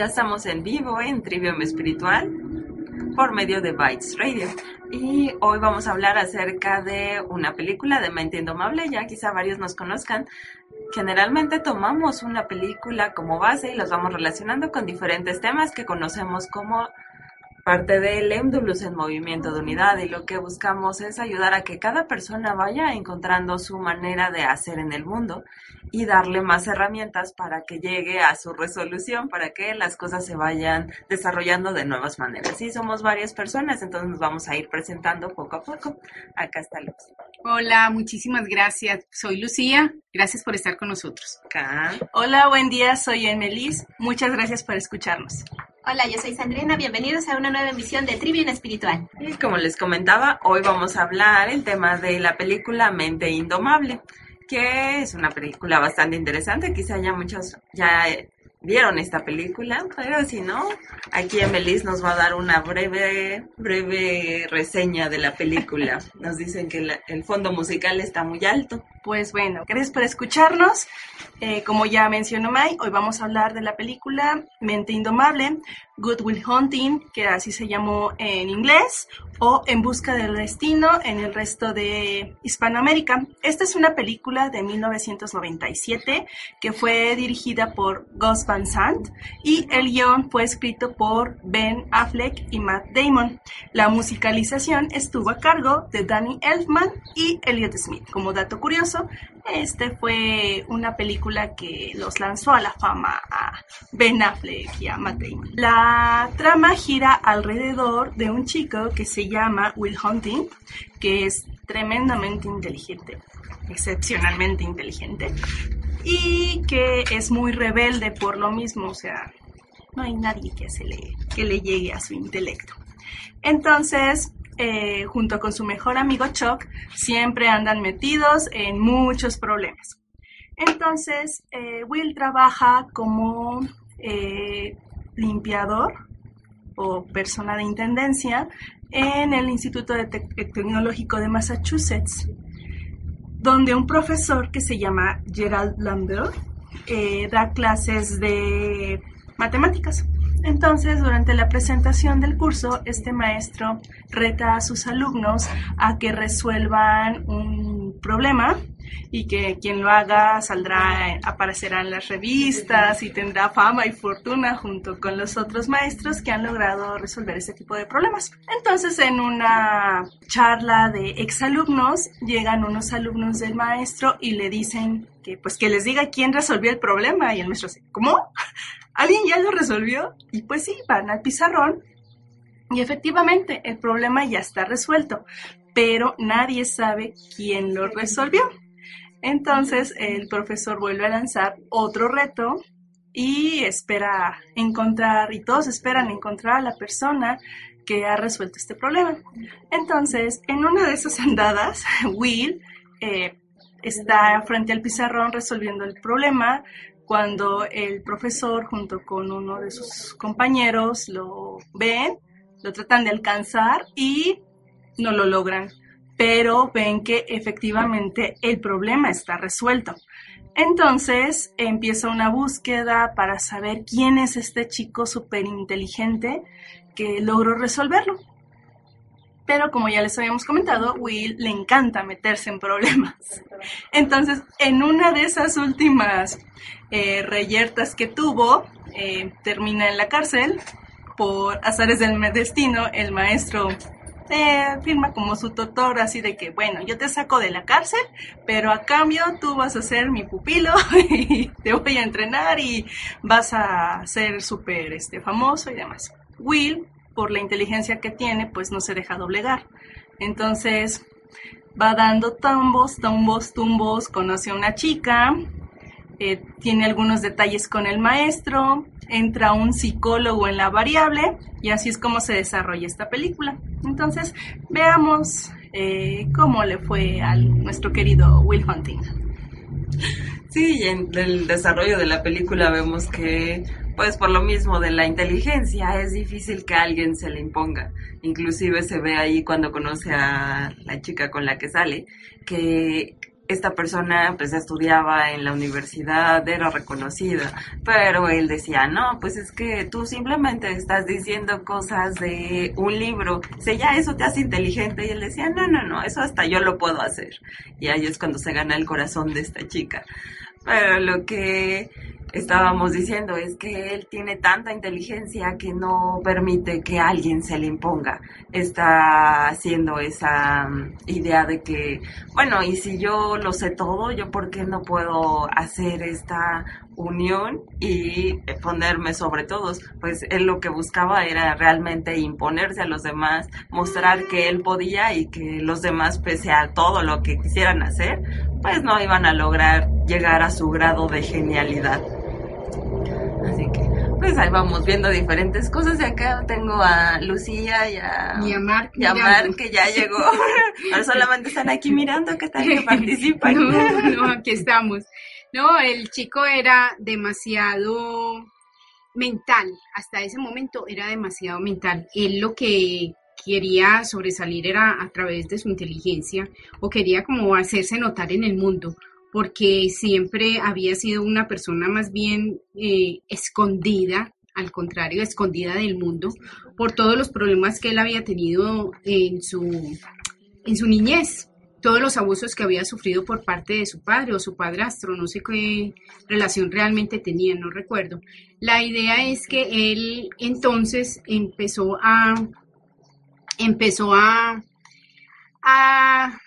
Ya estamos en vivo en Trivium Espiritual por medio de Bytes Radio. Y hoy vamos a hablar acerca de una película de Mente Indomable, ya quizá varios nos conozcan. Generalmente tomamos una película como base y los vamos relacionando con diferentes temas que conocemos como parte del EMDULUS en movimiento de unidad y lo que buscamos es ayudar a que cada persona vaya encontrando su manera de hacer en el mundo y darle más herramientas para que llegue a su resolución, para que las cosas se vayan desarrollando de nuevas maneras. Sí, somos varias personas, entonces nos vamos a ir presentando poco a poco. Acá está Luz. Hola, muchísimas gracias. Soy Lucía. Gracias por estar con nosotros. Acá. Hola, buen día. Soy Emelis. Muchas gracias por escucharnos. Hola, yo soy Sandrina. Bienvenidos a una nueva emisión de Trivium Espiritual. Y como les comentaba, hoy vamos a hablar el tema de la película Mente Indomable que es una película bastante interesante. Quizá ya muchos ya vieron esta película, pero si no, aquí Emelis nos va a dar una breve, breve reseña de la película. Nos dicen que el fondo musical está muy alto. Pues bueno, gracias por escucharnos. Eh, como ya mencionó Mai, hoy vamos a hablar de la película Mente Indomable, Good Will Hunting, que así se llamó en inglés, o En Busca del Destino en el resto de Hispanoamérica. Esta es una película de 1997 que fue dirigida por Gus Van Sant y el guion fue escrito por Ben Affleck y Matt Damon. La musicalización estuvo a cargo de Danny Elfman y Elliot Smith. Como dato curioso, este fue una película que los lanzó a la fama a Ben Affleck y a Matt Damon. La trama gira alrededor de un chico que se llama Will Hunting, que es tremendamente inteligente, excepcionalmente inteligente, y que es muy rebelde por lo mismo, o sea, no hay nadie que, se le, que le llegue a su intelecto. Entonces, eh, junto con su mejor amigo Chuck, siempre andan metidos en muchos problemas. Entonces, eh, Will trabaja como eh, limpiador o persona de intendencia en el Instituto Tecnológico de Massachusetts, donde un profesor que se llama Gerald Lambert da clases de matemáticas. Entonces, durante la presentación del curso, este maestro reta a sus alumnos a que resuelvan un problema y que quien lo haga saldrá, aparecerá en las revistas y tendrá fama y fortuna junto con los otros maestros que han logrado resolver ese tipo de problemas. Entonces, en una charla de exalumnos, llegan unos alumnos del maestro y le dicen que pues que les diga quién resolvió el problema y el maestro dice, ¿cómo? ¿Alguien ya lo resolvió? Y pues sí, van al pizarrón y efectivamente el problema ya está resuelto, pero nadie sabe quién lo resolvió. Entonces el profesor vuelve a lanzar otro reto y espera encontrar, y todos esperan encontrar a la persona que ha resuelto este problema. Entonces, en una de esas andadas, Will eh, está frente al pizarrón resolviendo el problema, cuando el profesor junto con uno de sus compañeros lo ven, lo tratan de alcanzar y no lo logran, pero ven que efectivamente el problema está resuelto. Entonces empieza una búsqueda para saber quién es este chico súper inteligente que logró resolverlo. Pero como ya les habíamos comentado, Will le encanta meterse en problemas. Entonces, en una de esas últimas eh, reyertas que tuvo, eh, termina en la cárcel. Por azares del destino, el maestro eh, firma como su tutor, así de que, bueno, yo te saco de la cárcel, pero a cambio tú vas a ser mi pupilo y te voy a entrenar y vas a ser súper este, famoso y demás. Will por la inteligencia que tiene, pues no se deja doblegar. Entonces va dando tumbos, tumbos, tumbos, conoce a una chica eh, tiene algunos detalles con el maestro, entra un psicólogo en la variable y así es como se desarrolla esta película. Entonces, veamos eh, cómo le fue a nuestro querido Will Hunting. Sí, en el desarrollo de la película vemos que, pues por lo mismo de la inteligencia, es difícil que alguien se le imponga. Inclusive se ve ahí cuando conoce a la chica con la que sale, que esta persona pues estudiaba en la universidad, era reconocida, pero él decía, no, pues es que tú simplemente estás diciendo cosas de un libro, si ya eso te hace inteligente, y él decía, no, no, no, eso hasta yo lo puedo hacer. Y ahí es cuando se gana el corazón de esta chica. Pero lo que estábamos diciendo es que él tiene tanta inteligencia que no permite que alguien se le imponga. Está haciendo esa mm, idea de que, bueno, y si yo lo sé todo, yo por qué no puedo hacer esta unión y ponerme sobre todos. Pues él lo que buscaba era realmente imponerse a los demás, mostrar que él podía y que los demás, pese a todo lo que quisieran hacer, pues no iban a lograr llegar a su grado de genialidad. Que, pues ahí vamos viendo diferentes cosas. Y acá tengo a Lucía y a, Y a Mark y a mirando. Mar, que ya llegó. Ahora solamente están aquí mirando qué tal que participan. No, no, aquí estamos. No, el chico era demasiado mental. Hasta ese momento era demasiado mental. Él lo que quería sobresalir era a través de su inteligencia o quería como hacerse notar en el mundo porque siempre había sido una persona más bien eh, escondida, al contrario, escondida del mundo, por todos los problemas que él había tenido en su, en su niñez, todos los abusos que había sufrido por parte de su padre o su padrastro, no sé qué relación realmente tenían, no recuerdo. La idea es que él entonces empezó a, empezó a, a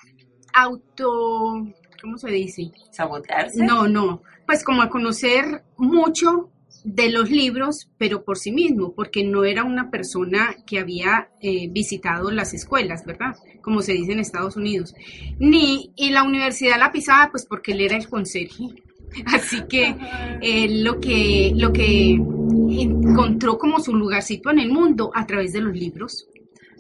auto, ¿cómo se dice? Sabotearse. No, no, pues como a conocer mucho de los libros, pero por sí mismo, porque no era una persona que había eh, visitado las escuelas, ¿verdad? Como se dice en Estados Unidos. Ni, y la universidad la pisaba, pues porque él era el conserje. Así que él lo que, lo que encontró como su lugarcito en el mundo a través de los libros.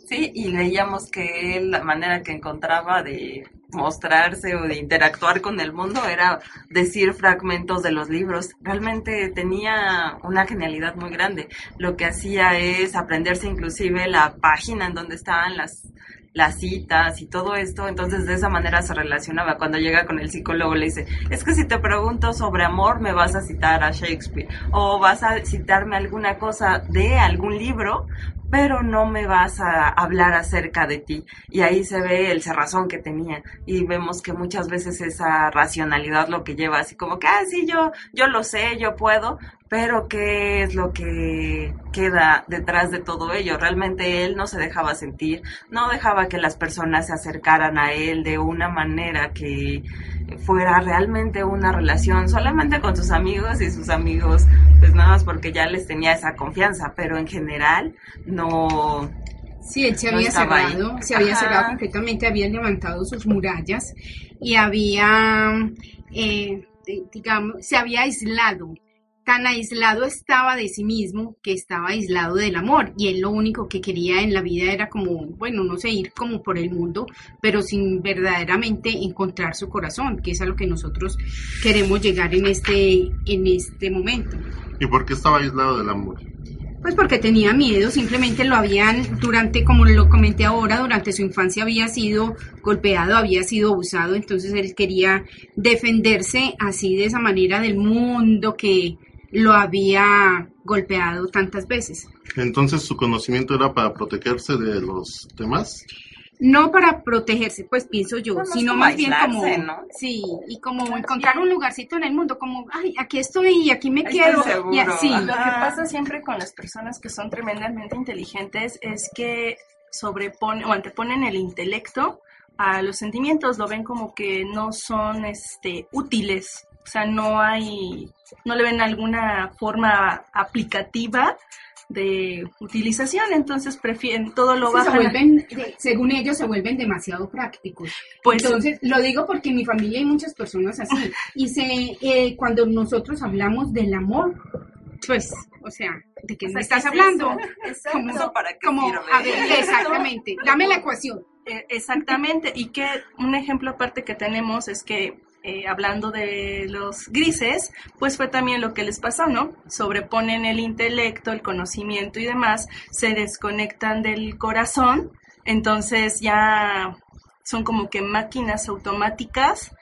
Sí, y leíamos que él, la manera que encontraba de mostrarse o de interactuar con el mundo era decir fragmentos de los libros. Realmente tenía una genialidad muy grande. Lo que hacía es aprenderse inclusive la página en donde estaban las las citas y todo esto, entonces de esa manera se relacionaba. Cuando llega con el psicólogo le dice, es que si te pregunto sobre amor me vas a citar a Shakespeare o vas a citarme alguna cosa de algún libro, pero no me vas a hablar acerca de ti. Y ahí se ve el cerrazón que tenía. Y vemos que muchas veces esa racionalidad lo que lleva así como que, ah, sí, yo, yo lo sé, yo puedo, pero ¿qué es lo que queda detrás de todo ello? Realmente él no se dejaba sentir, no dejaba que las personas se acercaran a él de una manera que fuera realmente una relación solamente con sus amigos y sus amigos pues nada más porque ya les tenía esa confianza, pero en general no Sí, él se No había ahí. cerrado, se había Ajá. cerrado completamente, había levantado sus murallas y había, eh, di- digamos, se había aislado. Tan aislado estaba de sí mismo que estaba aislado del amor y él lo único que quería en la vida era como, bueno, no sé, ir como por el mundo, pero sin verdaderamente encontrar su corazón, que es a lo que nosotros queremos llegar en este, en este momento. ¿Y por qué estaba aislado del amor? Pues porque tenía miedo, simplemente lo habían, durante, como lo comenté ahora, durante su infancia había sido golpeado, había sido abusado, entonces él quería defenderse así de esa manera del mundo que lo había golpeado tantas veces. Entonces su conocimiento era para protegerse de los demás. No para protegerse, pues pienso yo, más sino más bien como, ¿no? sí, y como encontrar un lugarcito en el mundo, como, ay, aquí estoy y aquí me Ahí quedo, y así. Lo que pasa siempre con las personas que son tremendamente inteligentes es que sobreponen o anteponen el intelecto a los sentimientos, lo ven como que no son este útiles, o sea, no hay no le ven alguna forma aplicativa de utilización, entonces prefieren todo lo Sí, se bajan. vuelven, según ellos, se vuelven demasiado prácticos. Pues- Entonces, lo digo porque en mi familia hay muchas personas así. Y se, eh, cuando nosotros hablamos del amor, pues, o sea, ¿de qué O me estás ¿qué es hablando? eso? Como- ¿Eso para qué Como, sirve? a ver, exactamente, dame la ecuación. Eh, exactamente, y que un ejemplo aparte que tenemos es que eh, hablando de los grises, pues fue también lo que les pasó, ¿no? Sobreponen el intelecto, el conocimiento y demás, se desconectan del corazón, entonces ya son como que máquinas automáticas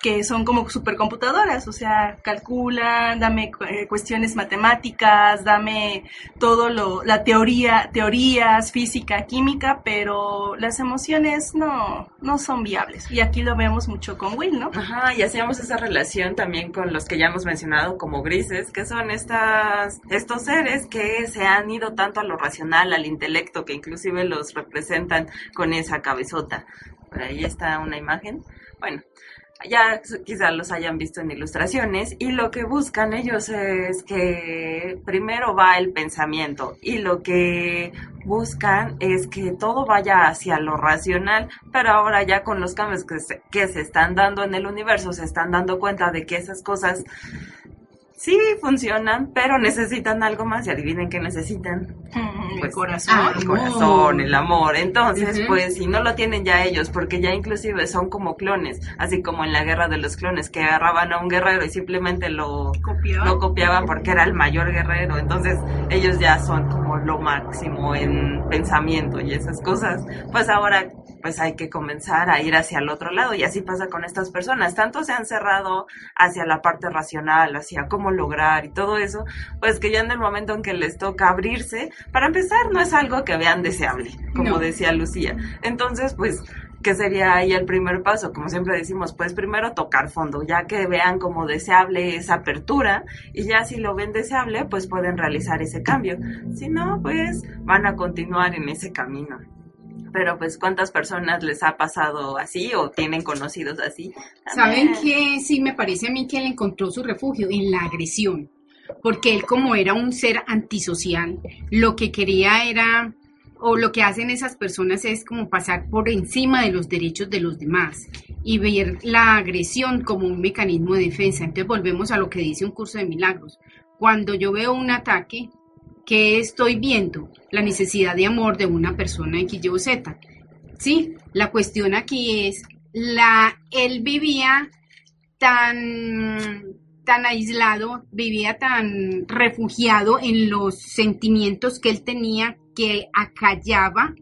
que son como supercomputadoras, o sea, calculan, dame eh, cuestiones matemáticas, dame todo lo, la teoría, teorías, física, química, pero las emociones no, no son viables. Y aquí lo vemos mucho con Will, ¿no? Ajá, y hacíamos esa relación también con los que ya hemos mencionado como grises, que son estas, estos seres que se han ido tanto a lo racional, al intelecto, que inclusive los representan con esa cabezota. Por ahí está una imagen. Bueno, ya quizás los hayan visto en ilustraciones y lo que buscan ellos es que primero va el pensamiento y lo que buscan es que todo vaya hacia lo racional, pero ahora ya con los cambios que se, que se están dando en el universo se están dando cuenta de que esas cosas sí funcionan, pero necesitan algo más y adivinen qué necesitan. el Pues, corazón. ah, el corazón, el amor. Entonces, pues si no lo tienen ya ellos, porque ya inclusive son como clones, así como en la guerra de los clones, que agarraban a un guerrero y simplemente lo, Copiado. lo copiaban porque era el mayor guerrero. Entonces, ellos ya son como lo máximo en pensamiento y esas cosas. Pues ahora pues hay que comenzar a ir hacia el otro lado y así pasa con estas personas. Tanto se han cerrado hacia la parte racional, hacia cómo lograr y todo eso, pues que ya en el momento en que les toca abrirse, para empezar no es algo que vean deseable, como No. decía Lucía. Entonces, pues que sería ahí el primer paso, como siempre decimos, pues primero tocar fondo, ya que vean como deseable esa apertura y ya si lo ven deseable, pues pueden realizar ese cambio. Si no, pues van a continuar en ese camino. Pero pues cuántas personas les ha pasado así o tienen conocidos así. ¿Saben qué? Sí, me parece a mí que él encontró su refugio en la agresión. Porque él, como era un ser antisocial, lo que quería era, o lo que hacen esas personas es como pasar por encima de los derechos de los demás y ver la agresión como un mecanismo de defensa. Entonces volvemos a lo que dice un curso de milagros. Cuando yo veo un ataque, ¿qué estoy viendo? La necesidad de amor de una persona X, Y Z. Sí, la cuestión aquí es, la, él vivía tan, tan aislado, vivía tan refugiado en los sentimientos que él tenía, que acallaba,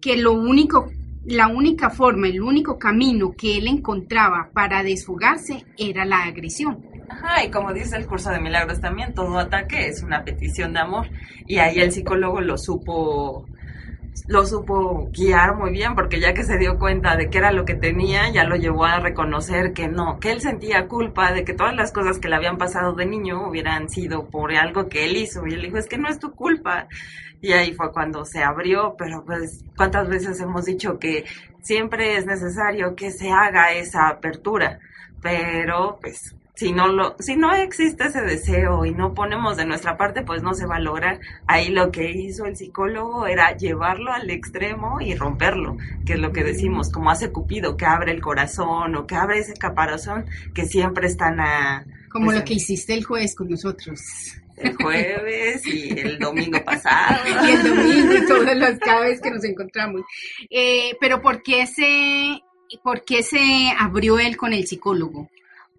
que lo único, la única forma, el único camino que él encontraba para desfogarse era la agresión. Ajá, y como dice el curso de milagros también, todo ataque es una petición de amor. Y ahí el psicólogo lo supo, lo supo guiar muy bien, porque ya que se dio cuenta de que era lo que tenía, ya lo llevó a reconocer que no, que él sentía culpa de que todas las cosas que le habían pasado de niño hubieran sido por algo que él hizo. Y él dijo, es que no es tu culpa. Y ahí fue cuando se abrió, pero pues, ¿cuántas veces hemos dicho que siempre es necesario que se haga esa apertura? Pero, pues, si no lo, si no existe ese deseo y no ponemos de nuestra parte, pues no se va a lograr. Ahí lo que hizo el psicólogo era llevarlo al extremo y romperlo, que es lo que decimos, como hace Cupido, que abre el corazón o que abre ese caparazón que siempre están a, Como Pues, lo que hiciste el jueves con nosotros. el jueves y el domingo pasado. y el domingo y todas las cada vez que nos encontramos. Eh, pero ¿por qué se, por qué se abrió él con el psicólogo?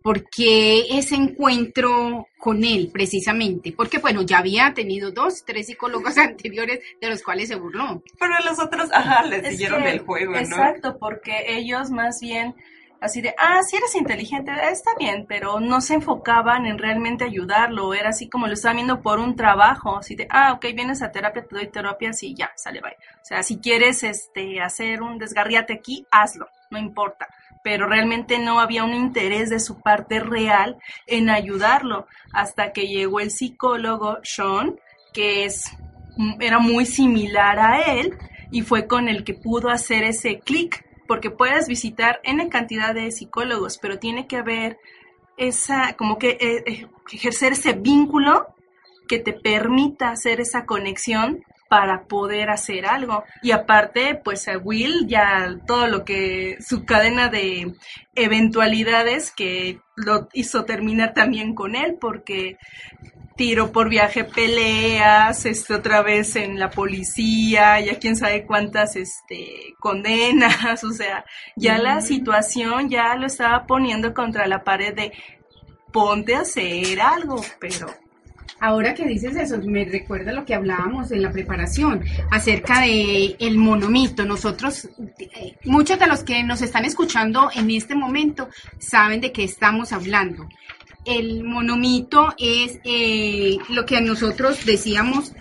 ¿Por qué ese encuentro con él precisamente? Porque bueno, ya había tenido dos, tres psicólogos anteriores de los cuales se burló. Pero los otros, ajá, le siguieron que- el juego, ¿no? Exacto, porque ellos más bien así de, ah, si eres inteligente, está bien, pero no se enfocaban en realmente ayudarlo, era así como lo estaban viendo por un trabajo, así de, ah, ok, vienes a terapia, te doy terapia, sí, ya, sale, bye. O sea, si quieres este, hacer un desgarriate aquí, hazlo, no importa. Pero realmente no había un interés de su parte real en ayudarlo, hasta que llegó el psicólogo Sean, que es, era muy similar a él, y fue con el que pudo hacer ese clic, porque puedes visitar N cantidad de psicólogos, pero tiene que haber esa, como que eh, eh, ejercer ese vínculo que te permita hacer esa conexión para poder hacer algo. Y aparte, pues a Will ya todo lo que su cadena de eventualidades que lo hizo terminar también con él, porque tiro por viaje, peleas, este, otra vez en la policía, ya quién sabe cuántas este, condenas, o sea, ya la situación ya lo estaba poniendo contra la pared de ponte a hacer algo, pero Ahora que dices eso, me recuerda lo que hablábamos en la preparación acerca de el monomito. Nosotros, eh, muchos de los que nos están escuchando en este momento saben de qué estamos hablando. El monomito es eh, lo que nosotros decíamos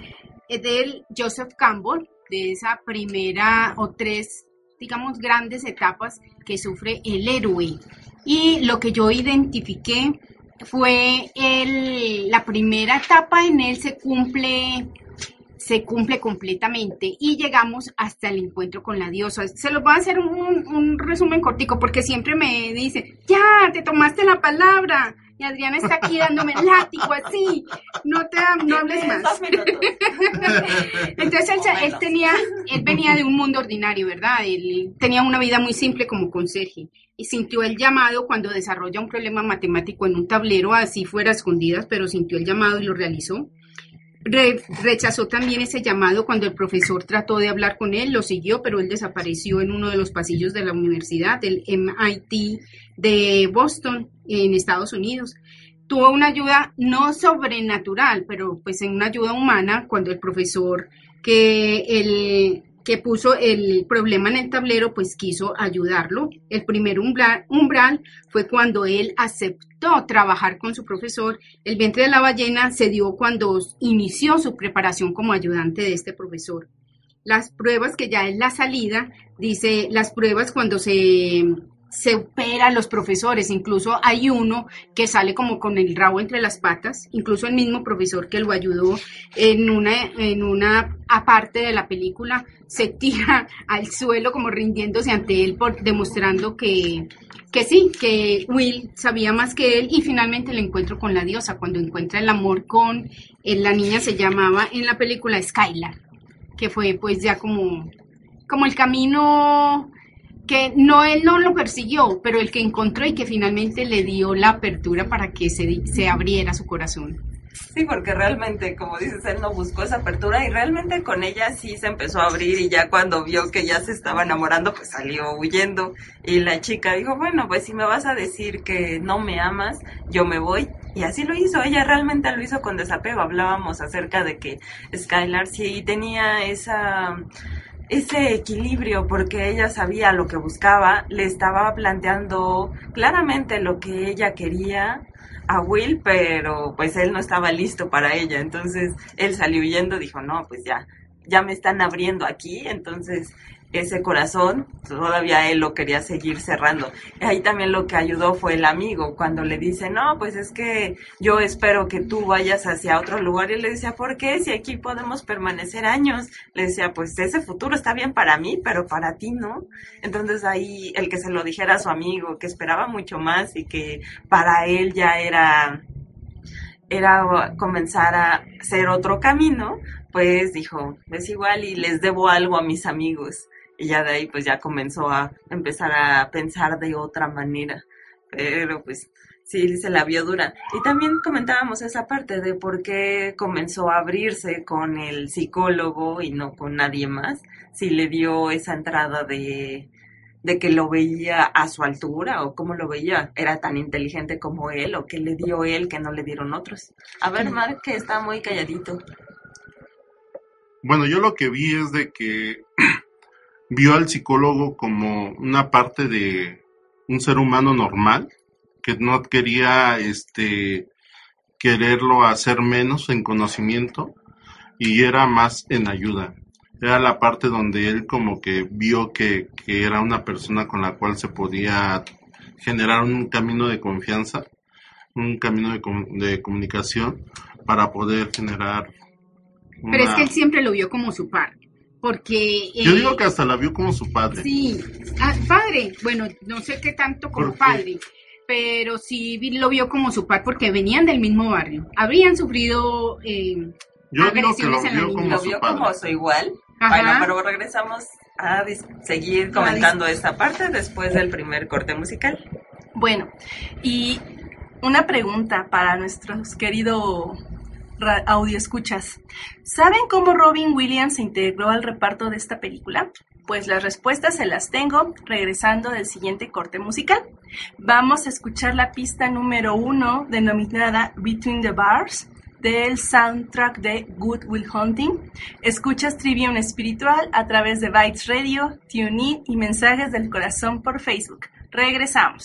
eh, del Joseph Campbell, de esa primera o tres, digamos, grandes etapas que sufre el héroe. Y lo que yo identifiqué fue el, la primera etapa en él se cumple se cumple completamente y llegamos hasta el encuentro con la diosa. Se los voy a hacer un, un resumen cortico porque siempre me dice, ya, te tomaste la palabra. Y Adriana está aquí dándome látigo así. No te no hables más. Entonces él, tenía, él venía de un mundo ordinario, ¿verdad? Él tenía una vida muy simple como conserje y sintió el llamado cuando desarrolla un problema matemático en un tablero, así fuera escondidas, pero sintió el llamado y lo realizó. rechazó también ese llamado cuando el profesor trató de hablar con él, lo siguió, pero él desapareció en uno de los pasillos de la universidad, del MIT de Boston, en Estados Unidos. Tuvo una ayuda no sobrenatural, pero pues en una ayuda humana cuando el profesor que el que puso el problema en el tablero, pues quiso ayudarlo. El primer umbral, umbral, fue cuando él aceptó trabajar con su profesor. El vientre de la ballena se dio cuando inició su preparación como ayudante de este profesor. Las pruebas que ya es la salida, dice, las pruebas cuando se se opera los profesores, incluso hay uno que sale como con el rabo entre las patas, incluso el mismo profesor que lo ayudó en una, en una aparte de la película se tira al suelo como rindiéndose ante él por demostrando que, que sí, que Will sabía más que él y finalmente el encuentro con la diosa, cuando encuentra el amor con eh, la niña se llamaba en la película Skylar, que fue pues ya como, como el camino que no él no lo persiguió, pero el que encontró y que finalmente le dio la apertura para que se, se abriera su corazón. Sí, porque realmente, como dices, él no buscó esa apertura y realmente con ella sí se empezó a abrir y ya cuando vio que ya se estaba enamorando, pues salió huyendo y la chica dijo, bueno, pues si me vas a decir que no me amas, yo me voy. Y así lo hizo, ella realmente lo hizo con desapego. Hablábamos acerca de que Skylar sí tenía esa ese equilibrio porque ella sabía lo que buscaba, le estaba planteando claramente lo que ella quería a Will, pero pues él no estaba listo para ella, entonces él salió huyendo, dijo, no, pues ya, ya me están abriendo aquí, entonces ese corazón, todavía él lo quería seguir cerrando. Ahí también lo que ayudó fue el amigo, cuando le dice, no, pues es que yo espero que tú vayas hacia otro lugar. Y le decía, ¿por qué? Si aquí podemos permanecer años. Le decía, pues ese futuro está bien para mí, pero para ti no. Entonces ahí el que se lo dijera a su amigo, que esperaba mucho más y que para él ya era era comenzar a hacer otro camino, pues dijo, es igual y les debo algo a mis amigos y ya de ahí pues ya comenzó a empezar a pensar de otra manera. Pero pues sí, se la vio dura. Y también comentábamos esa parte de por qué comenzó a abrirse con el psicólogo y no con nadie más. Si le dio esa entrada de, de que lo veía a su altura o cómo lo veía, era tan inteligente como él o que le dio él que no le dieron otros. A ver, Mark, que está muy calladito. Bueno, yo lo que vi es de que vio al psicólogo como una parte de un ser humano normal que no quería este quererlo hacer menos en conocimiento y era más en ayuda. Era la parte donde él como que vio que, era una persona con la cual se podía generar un camino de confianza, un camino de, de comunicación para poder generar... Pero es que él siempre lo vio como su par porque... Yo digo que hasta la vio como su padre. Sí, ah, padre, bueno, no sé qué tanto como padre, pero sí lo vio como su par porque venían del mismo barrio. Habrían sufrido eh, Yo digo que lo agresiones en la vio como Lo su vio padre. como su igual. Ajá. Bueno, pero regresamos a seguir comentando esta parte después del primer corte musical. Bueno, y una pregunta para nuestros queridos ra- audioescuchas. ¿Saben cómo Robin Williams se integró al reparto de esta película? Pues las respuestas se las tengo regresando del siguiente corte musical. Vamos a escuchar la pista número uno denominada Between the Bars del soundtrack de Good Will Hunting. Escuchas Trivium Espiritual a través de Bytes Radio, TuneIn y Mensajes del Corazón por Facebook. Regresamos.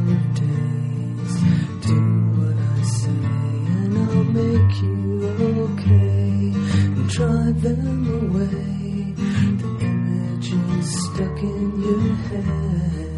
them away. The images stuck in your head.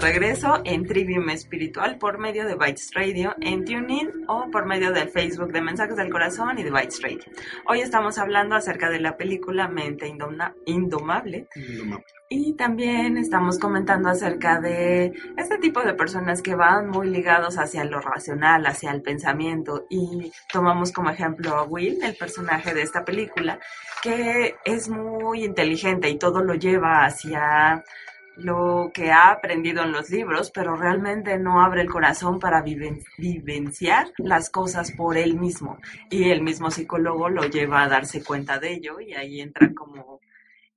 Regreso en Trivium Espiritual por medio de Bytes Radio, en TuneIn o por medio del Facebook de Mensajes del Corazón y de Bytes Radio. Hoy estamos hablando acerca de la película Mente Indoma- Indomable. Y también estamos comentando acerca de este tipo de personas que van muy ligados hacia lo racional, hacia el pensamiento. Y tomamos como ejemplo a Will, el personaje de esta película, que es muy inteligente y todo lo lleva hacia lo que ha aprendido en los libros, pero realmente no abre el corazón para viven- vivenciar las cosas por él mismo. Y el mismo psicólogo lo lleva a darse cuenta de ello y ahí entra como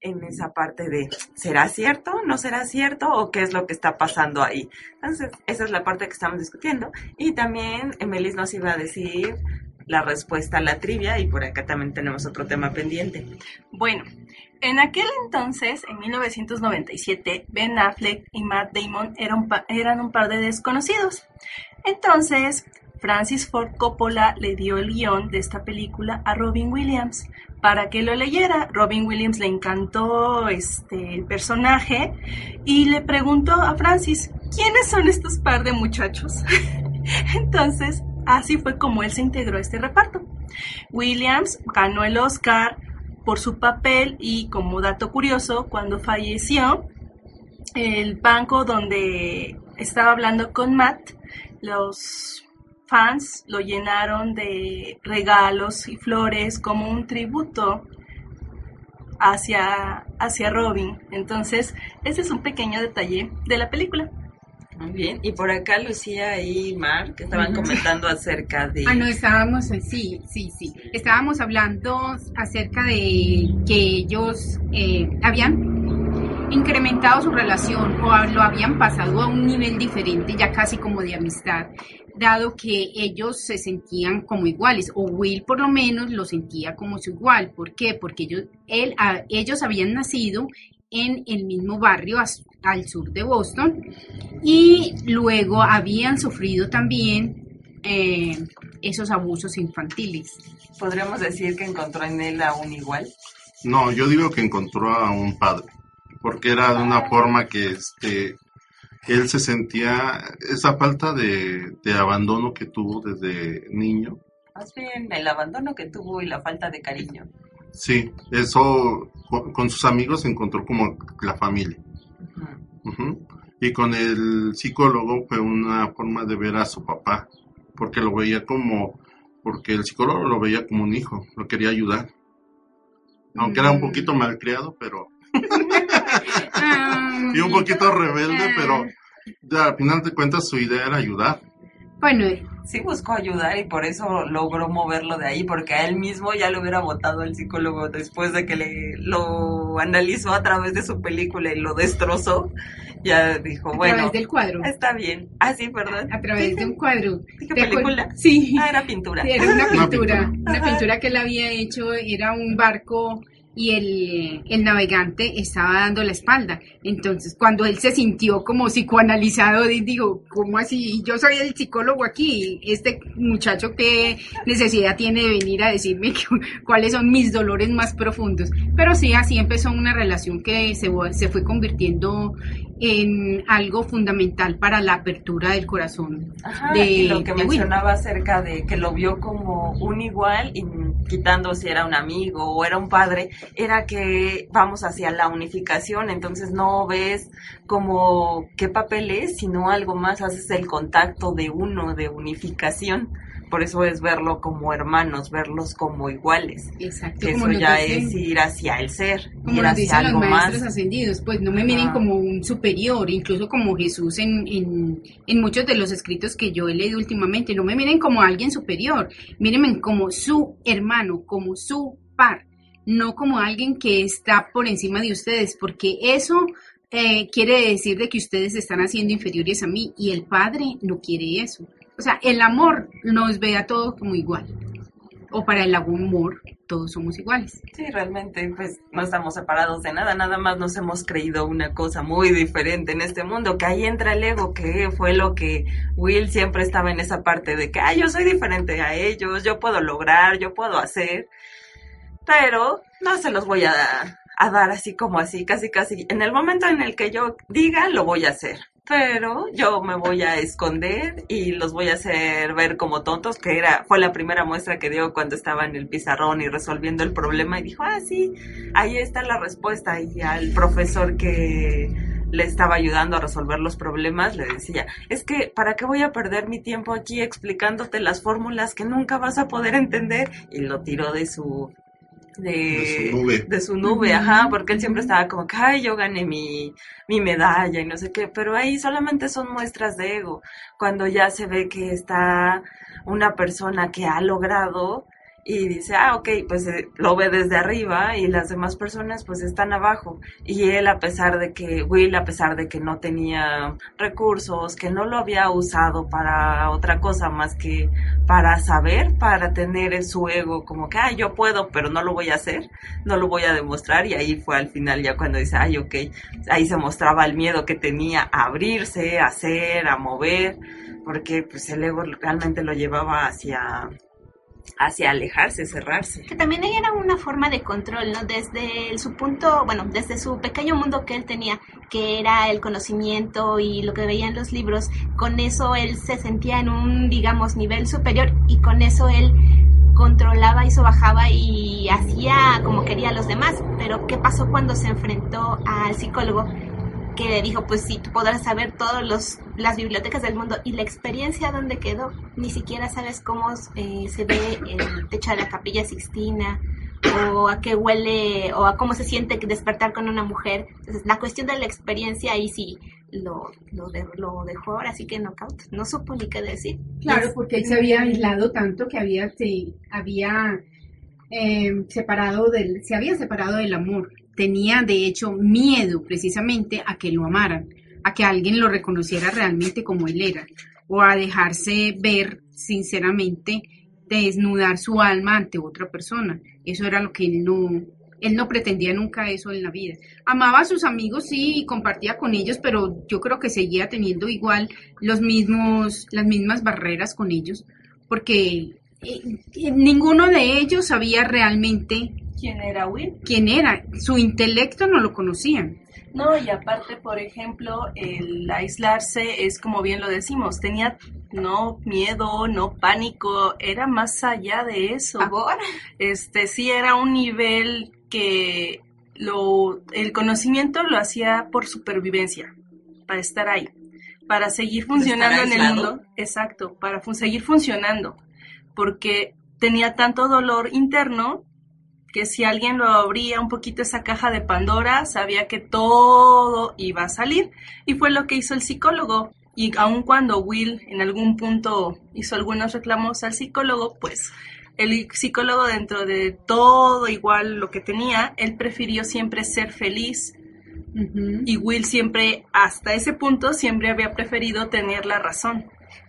en esa parte de ¿será cierto? ¿No será cierto? ¿O qué es lo que está pasando ahí? Entonces, esa es la parte que estamos discutiendo. Y también Emelis nos iba a decir la respuesta a la trivia y por acá también tenemos otro tema pendiente. Bueno, en aquel entonces, en 1997, Ben Affleck y Matt Damon eran, eran un par de desconocidos. Entonces, Francis Ford Coppola le dio el guion de esta película a Robin Williams para que lo leyera. Robin Williams le encantó este, el personaje y le preguntó a Francis, ¿quiénes son estos par de muchachos? Entonces, así fue como él se integró a este reparto. Williams ganó el Oscar por su papel y como dato curioso, cuando falleció, el banco donde estaba hablando con Matt, los fans lo llenaron de regalos y flores como un tributo hacia, hacia Robin. Entonces, ese es un pequeño detalle de la película. Muy bien. Y por acá Lucía y Mar, que estaban comentando acerca de... Ah, no, estábamos, sí, sí, sí. Estábamos hablando acerca de que ellos eh, habían incrementado su relación o lo habían pasado a un nivel diferente, ya casi como de amistad, dado que ellos se sentían como iguales, o Will por lo menos lo sentía como su igual. ¿Por qué? Porque ellos, él, a- ellos habían nacido en el mismo barrio al sur de Boston y luego habían sufrido también eh, esos abusos infantiles. Podríamos decir que encontró en él a un igual. No, yo digo que encontró a un padre, porque era de una forma que este él se sentía esa falta de, de abandono que tuvo desde niño. Más bien el abandono que tuvo y la falta de cariño. Sí, eso con, con sus amigos se encontró como la familia. Y con el psicólogo fue una forma de ver a su papá, porque lo veía como, porque el psicólogo lo veía como un hijo, lo quería ayudar. Aunque era un Mm. poquito malcriado, pero Ah, y un poquito rebelde, Ah. pero ya, al final de cuentas su idea era ayudar. Bueno, Sí buscó ayudar y por eso logró moverlo de ahí, porque a él mismo ya lo hubiera votado el psicólogo después de que le, lo analizó a través de su película y lo destrozó. Ya dijo, a bueno, través del cuadro. está bien. Ah, sí, perdón. A través de un cuadro. ¿Dije ¿Te acuer- película? Sí. Ah, era pintura. Sí, era una pintura. una pintura que él había hecho, era un barco y el, el navegante estaba dando la espalda. Entonces, cuando él se sintió como psicoanalizado, di- digo, ¿cómo así? Yo soy el psicólogo aquí, este muchacho qué necesidad tiene de venir a decirme que- cuáles son mis dolores más profundos. Pero sí, así empezó una relación que se, se fue convirtiendo en algo fundamental para la apertura del corazón Ajá, de, y lo que de Will. mencionaba acerca de que lo vio como un igual, y quitando si era un amigo o era un padre, era que vamos hacia la unificación, entonces no ves como qué papel es, sino algo más, haces el contacto de uno, de unificación. Por eso es verlo como hermanos, verlos como iguales. Exacto, Que eso ya dicen- es ir hacia el ser, como ir nos hacia dicen los algo maestros más. ascendidos, pues no me miren como un superior, incluso como Jesús en, en, en muchos de los escritos que yo he leído últimamente, no me miren como alguien superior, mírenme como su hermano, como su par, no como alguien que está por encima de ustedes, porque eso eh, quiere decir de que ustedes están haciendo inferiores a mí y el Padre no quiere eso. O sea, el amor nos ve a todos como igual. O para el amor, todos somos iguales. Sí, realmente, pues no estamos separados de nada, nada más nos hemos creído una cosa muy diferente en este mundo, que ahí entra el ego, que fue lo que Will siempre estaba en esa parte de que, ay, yo soy diferente a ellos, yo puedo lograr, yo puedo hacer, pero no se los voy a, dar así como así, casi casi, en el momento en el que yo diga, lo voy a hacer. Pero yo me voy a esconder y los voy a hacer ver como tontos, que era, fue la primera muestra que dio cuando estaba en el pizarrón y resolviendo el problema y dijo, ah, sí, ahí está la respuesta. Y al profesor que le estaba ayudando a resolver los problemas, le decía, es que, ¿para qué voy a perder mi tiempo aquí explicándote las fórmulas que nunca vas a poder entender? Y lo tiró de su... De, De su nube. de su nube, ajá, porque él siempre estaba como que, ay, yo gané mi, mi medalla y no sé qué, pero ahí solamente son muestras de ego. Cuando ya se ve que está una persona que ha logrado y dice, ah, ok, pues eh, lo ve desde arriba y las demás personas pues están abajo. Y él, a pesar de que, Will, a pesar de que no tenía recursos, que no lo había usado para otra cosa más que para saber, para tener en su ego como que, ah, yo puedo, pero no lo voy a hacer, no lo voy a demostrar. Y ahí fue al final ya cuando dice, ay, ok, ahí se mostraba el miedo que tenía a abrirse, a hacer, a mover, porque pues el ego realmente lo llevaba hacia hacia alejarse, cerrarse. Que también era una forma de control, ¿no? Desde su punto, bueno, desde su pequeño mundo que él tenía, que era el conocimiento y lo que veía en los libros, con eso él se sentía en un, digamos, nivel superior y con eso él controlaba y sobajaba y hacía como quería a los demás. Pero ¿qué pasó cuando se enfrentó al psicólogo? Que le dijo, pues sí, tú podrás saber todas las bibliotecas del mundo y la experiencia donde quedó, ni siquiera sabes cómo eh, se ve el techo de la capilla Sixtina o a qué huele o a cómo se siente despertar con una mujer. Entonces, la cuestión de la experiencia ahí sí lo, lo, de, lo dejó ahora sí que knockout, no supo ni qué decir. Claro, porque él se había aislado tanto que había, se había eh, separado del, se había separado del amor tenía de hecho miedo precisamente a que lo amaran, a que alguien lo reconociera realmente como él era, o a dejarse ver sinceramente, desnudar su alma ante otra persona. Eso era lo que él no, él no pretendía nunca eso en la vida. Amaba a sus amigos, sí, y compartía con ellos, pero yo creo que seguía teniendo igual los mismos, las mismas barreras con ellos, porque ninguno de ellos sabía realmente ¿Quién era Will? quién era. Su intelecto no lo conocían. No, y aparte, por ejemplo, el aislarse es como bien lo decimos, tenía no miedo, no pánico, era más allá de eso. Ahora, Este sí era un nivel que lo el conocimiento lo hacía por supervivencia, para estar ahí, para seguir funcionando en el mundo. Exacto, para seguir funcionando, porque tenía tanto dolor interno que si alguien lo abría un poquito esa caja de Pandora, sabía que todo iba a salir. Y fue lo que hizo el psicólogo. Y aun cuando Will en algún punto hizo algunos reclamos al psicólogo, pues el psicólogo dentro de todo igual lo que tenía, él prefirió siempre ser feliz. Y Will siempre, hasta ese punto, siempre había preferido tener la razón.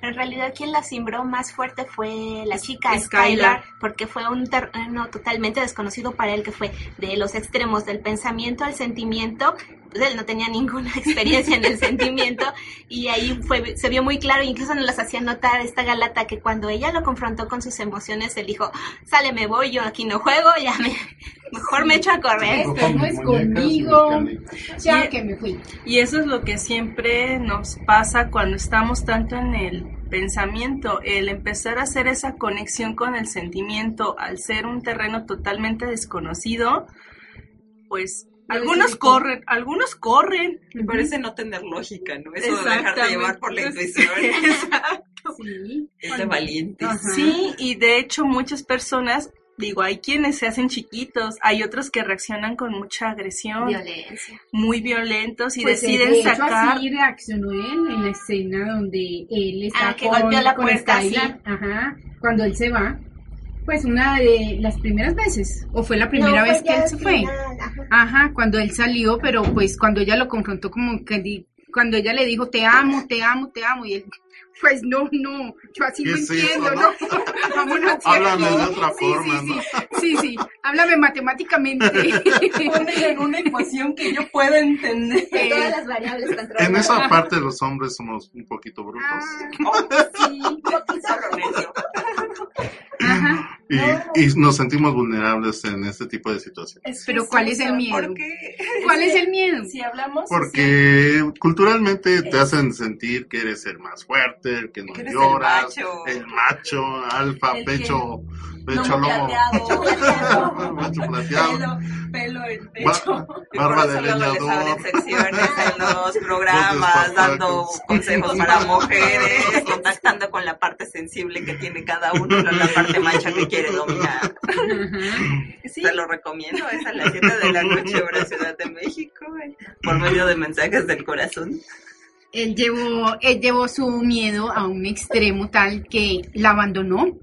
En realidad quien la cimbró más fuerte fue la chica Skylar. Skylar, porque fue un terreno totalmente desconocido para él, que fue de los extremos del pensamiento al sentimiento. Pues él no tenía ninguna experiencia en el sentimiento y ahí fue, se vio muy claro, incluso nos las hacía notar esta Galata que cuando ella lo confrontó con sus emociones, él dijo, sale, me voy, yo aquí no juego, ya me, mejor me echo a correr. Esto no es conmigo. Ya Y- que me fui. Y eso es lo que siempre nos pasa cuando estamos tanto en el pensamiento, el empezar a hacer esa conexión con el sentimiento al ser un terreno totalmente desconocido, pues algunos corren, algunos corren. Me parece no tener lógica, ¿no? Eso de dejarte Exactamente. llevar por la intuición. Exacto. Sí. es de valientes. Ajá. Sí, y de hecho muchas personas, digo, hay quienes se hacen chiquitos, hay otros que reaccionan con mucha agresión, Violencia. muy violentos y Pues, deciden de hecho, sacar así reaccionó él en la escena donde él está Ah, que con, golpeó la con puerta. Ajá, cuando él se va. Pues una de las primeras veces, o fue la primera No, vez pues que él se fue. final, ajá. Ajá, cuando él salió, pero pues cuando ella lo confrontó como que di- cuando ella le dijo te amo, te amo, te amo y él pues no, no, yo así ¿Qué no es entiendo, eso, ¿no? no? Vámonos, Háblame de otra Sí, forma, sí, ¿no? sí, sí, sí, háblame matemáticamente. Ponme en una ecuación que yo pueda entender. De todas las variables En esa parte los hombres somos un poquito brutos. Ah, sí, Solo ajá. Y, y nos sentimos vulnerables en este tipo de situaciones. Pero ¿cuál es el miedo? ¿Por qué? ¿Cuál es el miedo? Si hablamos Porque culturalmente te hacen sentir que eres el más fuerte, el que no Que eres el lloras, macho. el macho, alfa, El pecho, no pecho lomo, plateado, macho plateado, pelo, pelo en pecho. Barba de leñador. secciones en los programas, dando consejos para mujeres, contactando con la parte sensible que tiene cada uno, no la parte macha que quiere dominar. Sí, Te lo recomiendo, es a las 7 de la noche, hora Ciudad de México, eh, por medio de mensajes del corazón. Él llevó, él llevó su miedo a un extremo tal que la abandonó.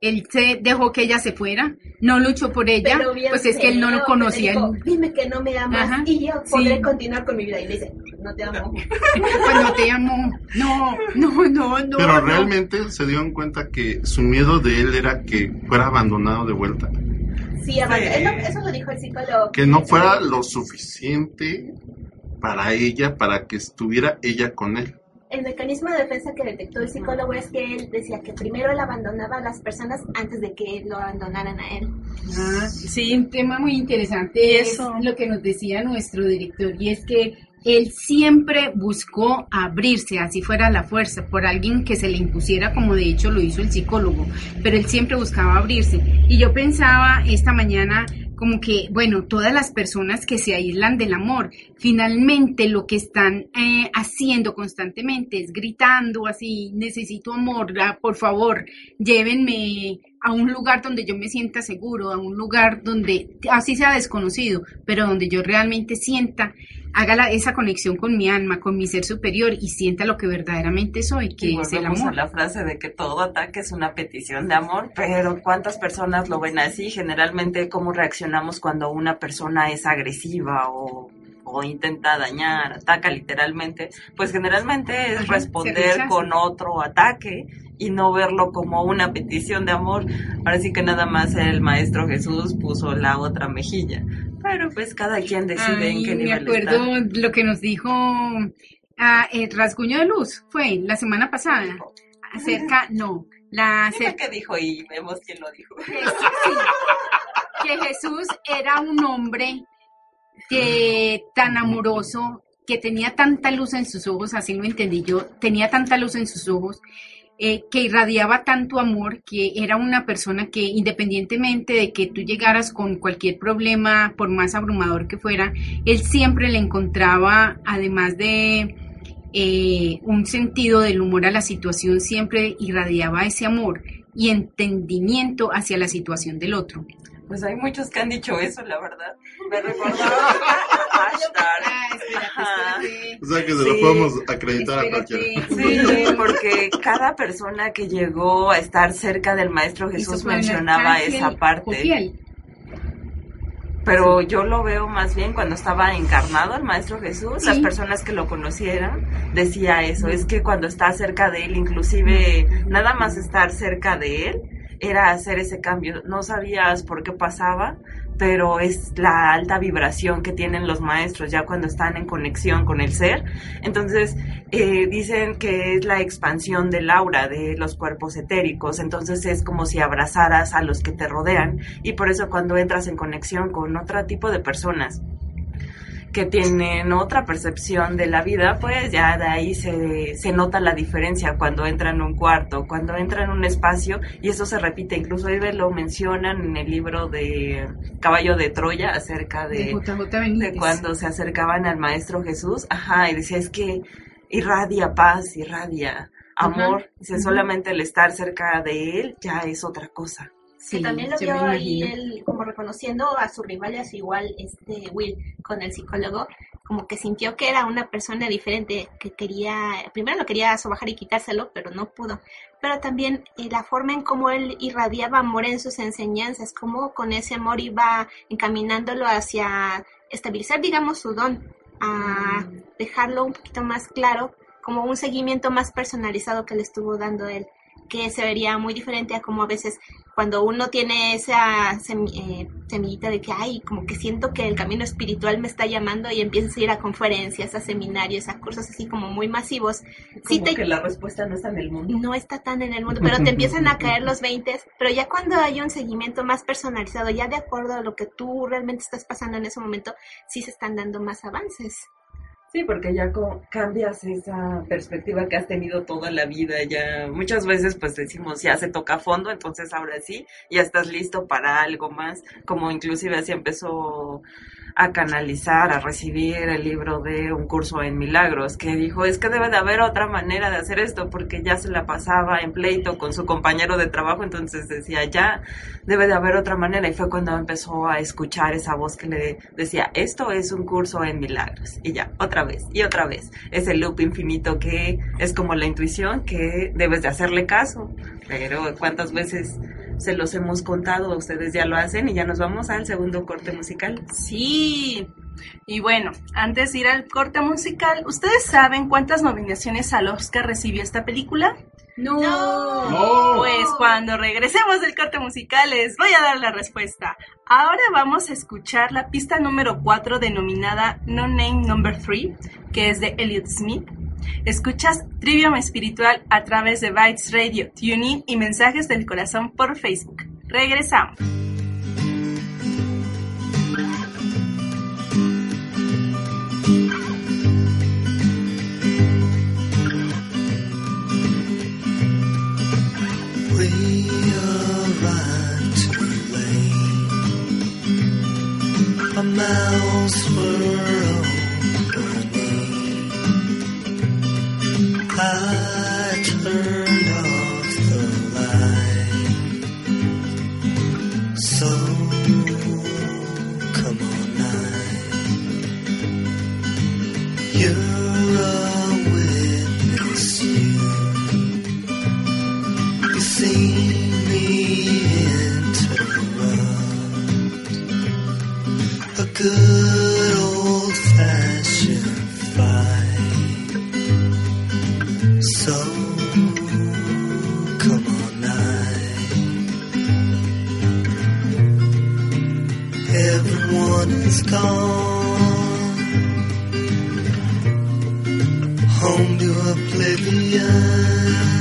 Él se dejó que ella se fuera, no luchó por ella, pues es que él no lo conocía. dijo, Dime que no me amas Ajá, y yo podré sí. continuar con mi vida. Y le dice, no te amo. Pues no te amo. No, no, no, no. Pero no. realmente se dieron cuenta que su miedo de él era que fuera abandonado de vuelta, Sí, lo- eso lo dijo el psicólogo. que no fuera lo suficiente para ella, para que estuviera ella con él. El mecanismo de defensa que detectó el psicólogo es que él decía que primero él abandonaba a las personas antes de que lo abandonaran a él. Ah, sí, un tema muy interesante Y es eso. lo que nos decía nuestro director y es que él siempre buscó abrirse, así fuera la fuerza, por alguien que se le impusiera, como de hecho lo hizo el psicólogo, pero él siempre buscaba abrirse. Y yo pensaba esta mañana como que, bueno, todas las personas que se aíslan del amor, finalmente lo que están eh, haciendo constantemente es gritando así, necesito amor, por favor, llévenme a un lugar donde yo me sienta seguro, a un lugar donde, así sea desconocido, pero donde yo realmente sienta, haga la- esa conexión con mi alma, con mi ser superior y sienta lo que verdaderamente soy, que Y es el amor. a la frase de que todo ataque es una petición de amor, pero ¿cuántas personas lo ven así? Generalmente, ¿cómo reaccionamos cuando una persona es agresiva o, o intenta dañar, ataca literalmente? Pues generalmente es responder con otro ataque y no verlo como una petición de amor. Ahora sí que nada más el Maestro Jesús puso la otra mejilla. Pero pues cada quien decide en qué me nivel acuerdo está. lo que nos dijo ah, el rasguño de luz, fue la semana pasada, acerca, no, la acerca qué dijo y vemos quién lo dijo. que, sí, que Jesús era un hombre que tan amoroso, que tenía tanta luz en sus ojos, así lo entendí yo, tenía tanta luz en sus ojos, eh, que irradiaba tanto amor, que era una persona que independientemente de que tú llegaras con cualquier problema, por más abrumador que fuera, él siempre le encontraba, además de eh, un sentido del humor a la situación, siempre irradiaba ese amor y entendimiento hacia la situación del otro. Pues hay muchos que han dicho eso, la verdad. Me recordaba hashtag. Ah, espérate, Ajá. espérate. O sea que se lo Sí. podemos acreditar a Espérate. cualquiera. Sí, porque cada persona que llegó a estar cerca del Maestro Jesús mencionaba esa parte. Jofiel. Pero yo lo veo más bien cuando estaba encarnado el Maestro Jesús, Sí. las personas que lo conocieran, decía eso, es que cuando estás cerca de él, inclusive nada más estar cerca de él, era hacer ese cambio. No sabías por qué pasaba, pero es la alta vibración que tienen los maestros ya cuando están en conexión con el ser. Entonces, eh, dicen que es la expansión del aura de los cuerpos etéricos, entonces es como si abrazaras a los que te rodean y por eso cuando entras en conexión con otro tipo de personas que tienen otra percepción de la vida, pues ya de ahí se, se nota la diferencia cuando entran en un cuarto, cuando entran en un espacio, y eso se repite, incluso ahí lo mencionan en el libro de Caballo de Troya acerca De cuando se acercaban al Maestro Jesús, ajá, y decía, es que irradia paz, irradia amor, dice, ujú. solamente el estar cerca de él ya es otra cosa. Que Sí, también lo vio ahí él como reconociendo a su rival y a su igual este Will con el psicólogo como que sintió que era una persona diferente que quería primero lo quería sobajar y quitárselo pero no pudo. Pero también eh, la forma en cómo él irradiaba amor en sus enseñanzas cómo con ese amor iba encaminándolo hacia estabilizar digamos su don a dejarlo un poquito más claro como un seguimiento más personalizado que le estuvo dando él que se vería muy diferente a como a veces cuando uno tiene esa semi- eh, semillita de que, ay, como que siento que el camino espiritual me está llamando y empiezas a ir a conferencias, a seminarios, a cursos así como muy masivos, sí Como te- que la respuesta no está en el mundo. no está tan en el mundo, pero te empiezan a caer los 20, pero ya cuando hay un seguimiento más personalizado, ya de acuerdo a lo que tú realmente estás pasando en ese momento, sí se están dando más avances. Sí, porque ya cambias esa perspectiva que has tenido toda la vida, ya muchas veces pues decimos ya se toca fondo, entonces ahora sí, ya estás listo para algo más, como inclusive así empezó a canalizar, a recibir el libro de un curso en milagros, que dijo, es que debe de haber otra manera de hacer esto, porque ya se la pasaba en pleito con su compañero de trabajo, entonces decía, ya debe de haber otra manera, y fue cuando empezó a escuchar esa voz que le decía, esto es un curso en milagros, y ya, otra vez, y otra vez, es el loop infinito que es como la intuición que debes de hacerle caso, pero ¿cuántas veces se los hemos contado? Ustedes ya lo hacen y ya nos vamos al segundo corte musical. Sí. Y bueno, antes de ir al corte musical, ¿ustedes saben cuántas nominaciones al Oscar recibió esta película? No. No. Pues cuando regresemos del corte musical les voy a dar la respuesta. Ahora vamos a escuchar la pista número 4 denominada No Name Number 3, que es de Elliot Smith. Escuchas Trivium Espiritual a través de Bytes Radio, TuneIn y Mensajes del Corazón por Facebook. Regresamos. touch her. Is gone home to oblivion.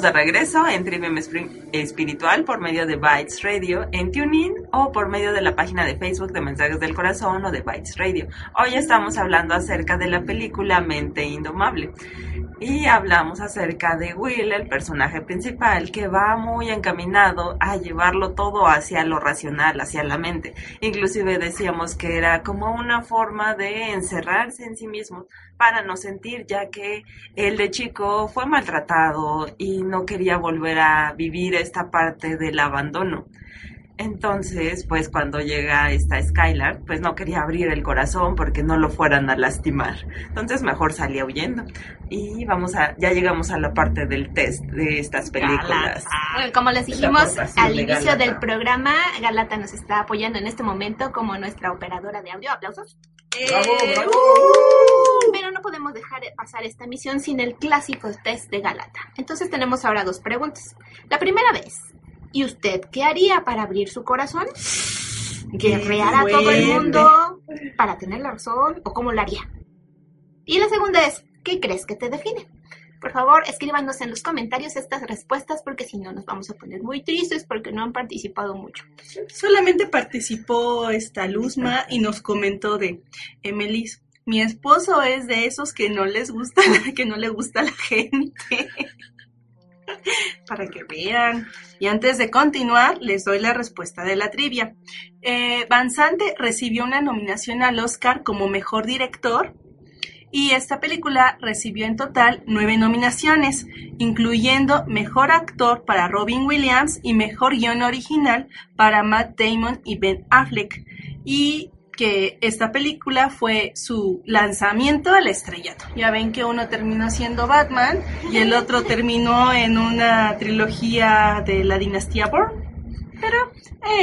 De regreso en Trivium Espri- Espiritual por medio de Bytes Radio en TuneIn o por medio de la página de Facebook de Mensajes del Corazón o de Bytes Radio. Hoy estamos hablando acerca de la película Mente Indomable y hablamos acerca de Will, el personaje principal, que va muy encaminado a llevarlo todo hacia lo racional, hacia la mente. Inclusive decíamos que era como una forma de encerrarse en sí mismo para no sentir, ya que él de chico fue maltratado y no quería volver a vivir esta parte del abandono. Entonces, pues cuando llega esta Skylar, pues no quería abrir el corazón porque no lo fueran a lastimar. Entonces mejor salía huyendo. Y vamos a, ya llegamos a la parte del test de estas películas. Bueno, como les dijimos al de inicio Galata. del programa, Galata nos está apoyando en este momento como nuestra operadora de audio. Aplausos. Eh, Pero no podemos dejar pasar esta misión sin el clásico test de Galata. Entonces tenemos ahora dos preguntas. La primera vez, ¿y usted qué haría para abrir su corazón? ¿Guerrear a todo el mundo para tener la razón o cómo lo haría? Y la segunda es, ¿qué crees que te define? Por favor, escríbanos en los comentarios estas respuestas porque si no nos vamos a poner muy tristes porque no han participado mucho. Solamente participó esta Luzma y nos comentó de Emelis. Mi esposo es de esos que no les gusta, que no le gusta a la gente. Para que vean. Y antes de continuar, les doy la respuesta de la trivia. Eh, Van Sante recibió una nominación al Oscar como mejor director y esta película recibió en total nueve nominaciones, incluyendo Mejor Actor para Robin Williams y Mejor Guión Original para Matt Damon y Ben Affleck. Y que esta película fue su lanzamiento al estrellato. Ya ven que uno terminó siendo Batman y el otro terminó en una trilogía de la dinastía Bourne. Pero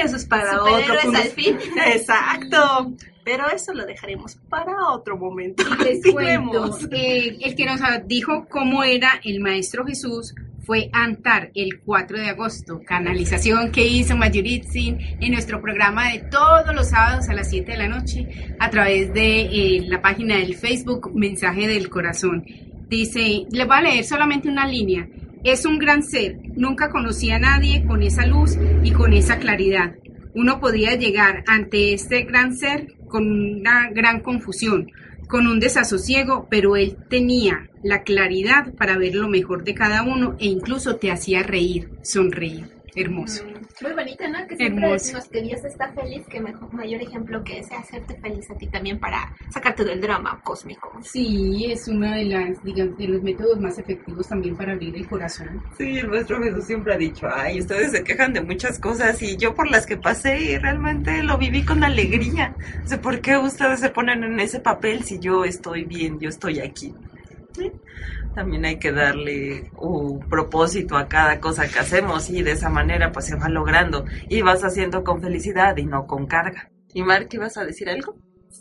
eso es para otro punto. al fin. Exacto. Pero eso lo dejaremos para otro momento. Les cuento, eh, el que nos dijo cómo era el Maestro Jesús fue Antar el 4 de agosto, canalización que hizo Mayuritzin en nuestro programa de todos los sábados a las 7 de la noche a través de eh, la página del Facebook Mensaje del Corazón. Dice, le voy a leer solamente una línea. Es un gran ser. Nunca conocí a nadie con esa luz y con esa claridad. Uno podía llegar ante este gran ser con una gran confusión, con un desasosiego, pero él tenía la claridad para ver lo mejor de cada uno e incluso te hacía reír, sonreír. Hermoso. Muy bonita, ¿no? Que siempre Hermoso. decimos que Dios está feliz, que mejor, mayor ejemplo que ese hacerte feliz a ti también para sacarte del drama cósmico. Sí, es uno de, las, digamos, de los métodos más efectivos también para abrir el corazón. Sí, el maestro Jesús siempre ha dicho, ay, ustedes se quejan de muchas cosas y yo por las que pasé y realmente lo viví con alegría. O sea, ¿por qué ustedes se ponen en ese papel si yo estoy bien, yo estoy aquí? ¿Sí? También hay que darle un propósito a cada cosa que hacemos y de esa manera pues se va logrando y vas haciendo con felicidad y no con carga. ¿Y Mark, ibas a decir algo?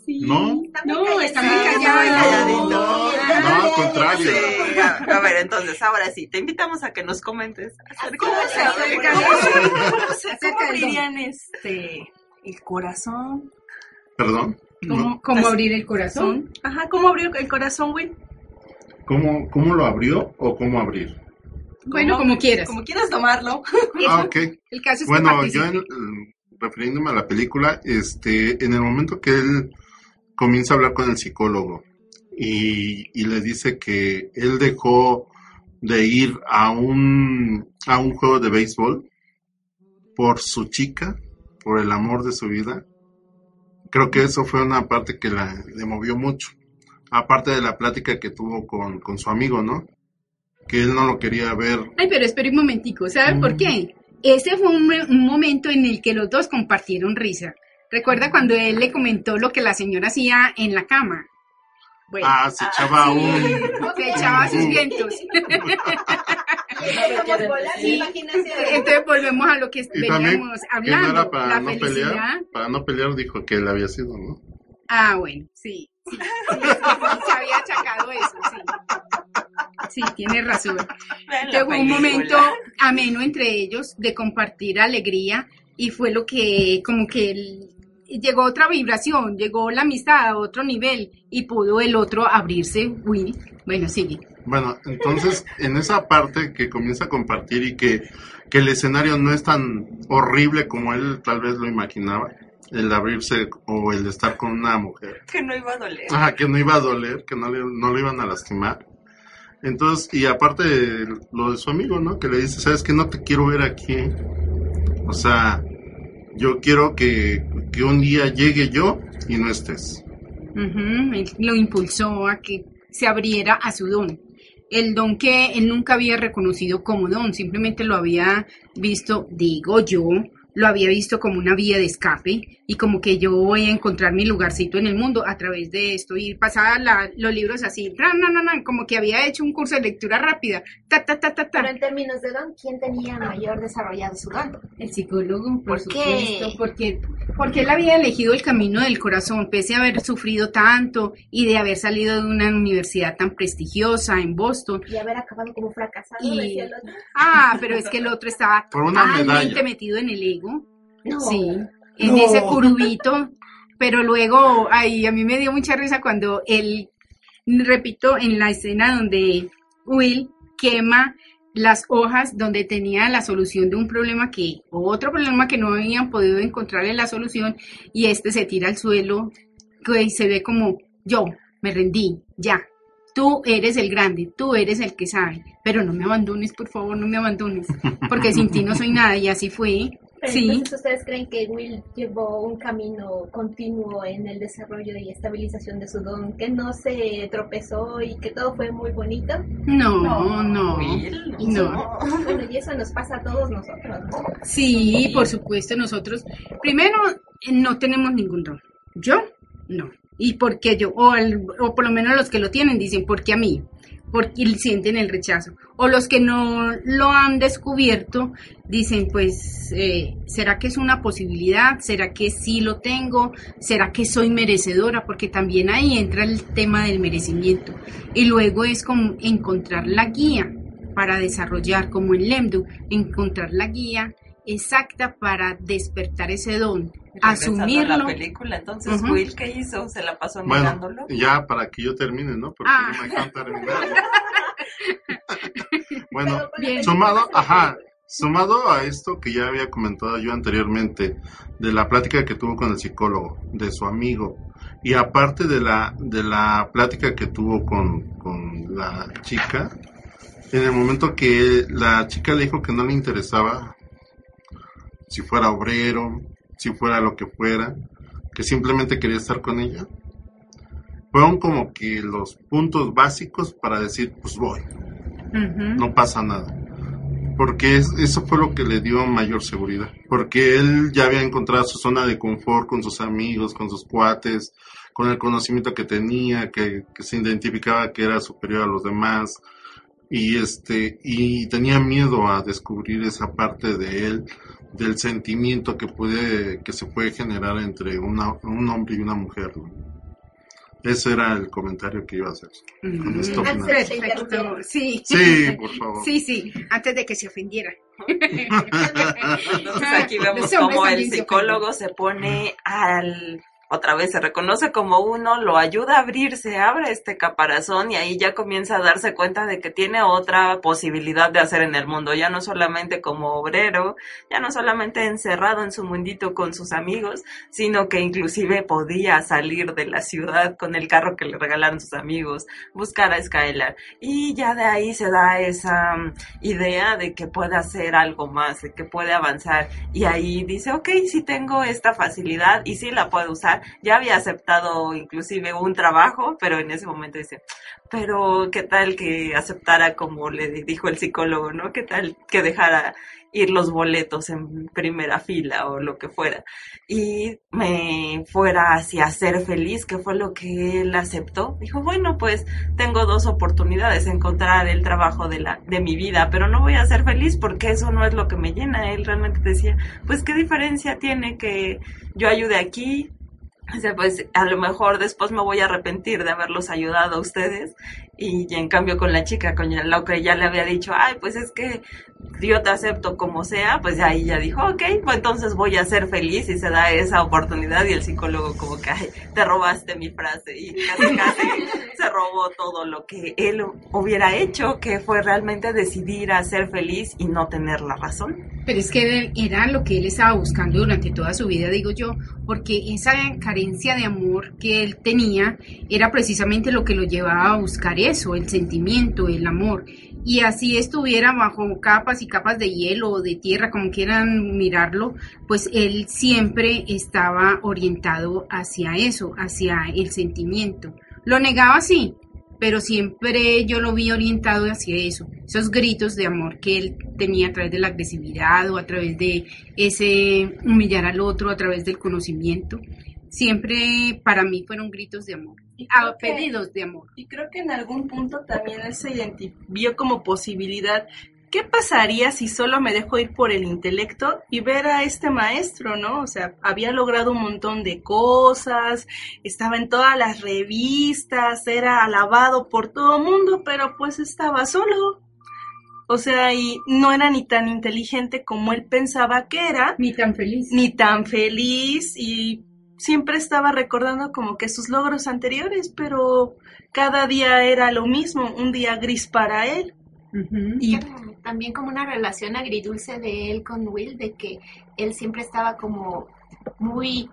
No, No, está muy Sí, calladito. no, al contrario. Sí, a, a ver, entonces, ahora sí, te invitamos a que nos comentes acerca ¿Cómo se acerca ¿Cómo, de- se- cómo se- acerca cómo del don. abrirían este el corazón? Perdón. ¿Cómo, cómo abrir el corazón? Ajá, ¿cómo abrió el corazón, Will? ¿Cómo, ¿Cómo lo abrió o cómo abrir? Bueno, como quieras. Como quieras tomarlo. Ah, ok. El caso es que Bueno, yo en- refiriéndome a la película, este, en el momento que él comienza a hablar con el psicólogo y, y le dice que él dejó de ir a un, a un juego de béisbol por su chica, por el amor de su vida, creo que eso fue una parte que la, le movió mucho. Aparte de la plática que tuvo con, con su amigo, ¿no? Que él no lo quería ver Ay, pero espera un momentico, ¿sabes por Mm. qué? Ese fue un, un momento en el que los dos compartieron risa. Recuerda cuando él le comentó lo que la señora hacía en la cama. Bueno, Ah, se echaba un... se echaba sus Mm. vientos. Entonces volvemos a lo que veníamos no hablando, era para la no felicidad. pelear, para no pelear dijo que él había sido, ¿no? Ah, bueno, sí, sí, se había achacado eso, sí. Sí, tienes razón. Fue un momento ameno entre ellos de compartir alegría y fue lo que como que el- llegó otra vibración, llegó la amistad a otro nivel y pudo el otro abrirse, Will. Bueno, sigue. Bueno, entonces en esa parte que comienza a compartir y que, que el escenario no es tan horrible como él tal vez lo imaginaba, el abrirse o el estar con una mujer, Que no iba a doler. Ajá, que no iba a doler, que no le, no le iban a lastimar. Entonces, y aparte de lo de su amigo, ¿no? Que le dice, sabes que no te quiero ver aquí. O sea, yo quiero que, que un día llegue yo y no estés. Él lo impulsó a que se abriera a su don. El don que él nunca había reconocido como don, simplemente lo había visto, digo yo, lo había visto como una vía de escape y como que yo voy a encontrar mi lugarcito en el mundo a través de esto y pasaba la- los libros así, ran, ran, ran, ran, como que había hecho un curso de lectura rápida, ta, ta, ta, ta, ta. Pero en términos de don, ¿quién tenía mayor desarrollado su don? El psicólogo, por, ¿Por qué? supuesto, porque, porque él había elegido el camino del corazón, pese a haber sufrido tanto y de haber salido de una universidad tan prestigiosa en Boston. Y haber acabado como fracasado, Y- decía el otro. Ah, pero es que el otro estaba totalmente metido en el ego, No. sí, en ese curubito, pero luego, ay, a mí me dio mucha risa cuando él, repito, en la escena donde Will quema las hojas donde tenía la solución de un problema que, otro problema que no habían podido encontrarle la solución, y este se tira al suelo, que se ve como, yo, me rendí, ya, tú eres el grande, tú eres el que sabe, pero no me abandones, por favor, no me abandones, porque sin ti no soy nada, y así fue, Pero sí. entonces ustedes creen que Will llevó un camino continuo en el desarrollo y estabilización de su don, que no se tropezó y que todo fue muy bonito. No, no. Will, No. Bueno, y eso nos pasa a todos nosotros. ¿no? Sí, por supuesto, nosotros, primero, eh, no tenemos ningún don. Yo, no. ¿Y por qué yo? O, al- o por lo menos los que lo tienen dicen, ¿por qué a mí? Porque sienten el rechazo. O los que no lo han descubierto dicen, pues, eh, ¿será que es una posibilidad? ¿Será que sí lo tengo? ¿Será que soy merecedora? Porque también ahí entra el tema del merecimiento. Y luego es como encontrar la guía para desarrollar, como en Lemdu, encontrar la guía exacta para despertar ese don, Regresando a asumirlo. la película, entonces. Will, ¿qué hizo? ¿Se la pasó Bueno, mirándolo? ya para que yo termine, ¿no? Porque Ah. no me terminar. bueno, Bien. sumado, ajá, sumado a esto que ya había comentado yo anteriormente, de la plática que tuvo con el psicólogo, de su amigo, y aparte de la, de la plática que tuvo con, con la chica, en el momento que la chica le dijo que no le interesaba si fuera obrero, si fuera lo que fuera, que simplemente quería estar con ella, fueron como que los puntos básicos para decir, pues voy, no pasa nada. Porque es- eso fue lo que le dio mayor seguridad. Porque él ya había encontrado su zona de confort con sus amigos, con sus cuates, con el conocimiento que tenía, que, que se identificaba que era superior a los demás. Y este, y tenía miedo a descubrir esa parte de él, del sentimiento que puede, que se puede generar entre una, un hombre y una mujer. ¿no? Ese era el comentario que iba a hacer. Con esto Mm, final. Perfecto, sí. Sí, por favor. Sí, sí, antes de que se ofendiera. Entonces aquí vemos cómo el psicólogo se pone al otra vez se reconoce como uno, lo ayuda a abrirse, abre este caparazón y ahí ya comienza a darse cuenta de que tiene otra posibilidad de hacer en el mundo, ya no solamente como obrero, ya no solamente encerrado en su mundito con sus amigos, sino que inclusive podía salir de la ciudad con el carro que le regalaron sus amigos, buscar a Skylar. Y ya de ahí se da esa mm, idea de que puede hacer algo más, de que puede avanzar. Y ahí dice, ok, sí tengo esta facilidad y sí la puedo usar, ya había aceptado inclusive un trabajo, pero en ese momento dice, pero qué tal que aceptara como le dijo el psicólogo, ¿no? ¿Qué tal que dejara ir los boletos en primera fila o lo que fuera y me fuera hacia ser feliz, que fue lo que él aceptó. Dijo, bueno, pues tengo dos oportunidades, encontrar el trabajo de la de mi vida, pero no voy a ser feliz porque eso no es lo que me llena. Él realmente decía, pues qué diferencia tiene que yo ayude aquí. O sea, pues a lo mejor después me voy a arrepentir de haberlos ayudado a ustedes y, en cambio con la chica, con lo que ya le había dicho, ay, pues es que yo te acepto como sea, pues ahí ya dijo, ok, pues entonces voy a ser feliz y se da esa oportunidad y el psicólogo como que, ay, te robaste mi frase y casi casi se robó todo lo que él hubiera hecho, que fue realmente decidir a ser feliz y no tener la razón. Pero es que era lo que él estaba buscando durante toda su vida, digo yo, porque esa carencia de amor que él tenía era precisamente lo que lo llevaba a buscar eso, el sentimiento, el amor. Y así estuviera bajo capas y capas de hielo o de tierra, como quieran mirarlo, pues él siempre estaba orientado hacia eso, hacia el sentimiento. Lo negaba, sí, pero siempre yo lo vi orientado hacia eso, esos gritos de amor que él tenía a través de la agresividad o a través de ese humillar al otro, a través del conocimiento, siempre para mí fueron gritos de amor, Y a creo que- pedidos de amor. Y creo que en algún punto también él se vio como posibilidad. ¿Qué pasaría si solo me dejo ir por el intelecto y ver a este maestro, no? O sea, había logrado un montón de cosas, estaba en todas las revistas, era alabado por todo el mundo, pero pues estaba solo. O sea, y no era ni tan inteligente como él pensaba que era, Ni tan feliz. ni tan feliz y siempre estaba recordando como que sus logros anteriores, pero cada día era lo mismo, un día gris para él. Y también como una relación agridulce de él con Will, de que él siempre estaba como muy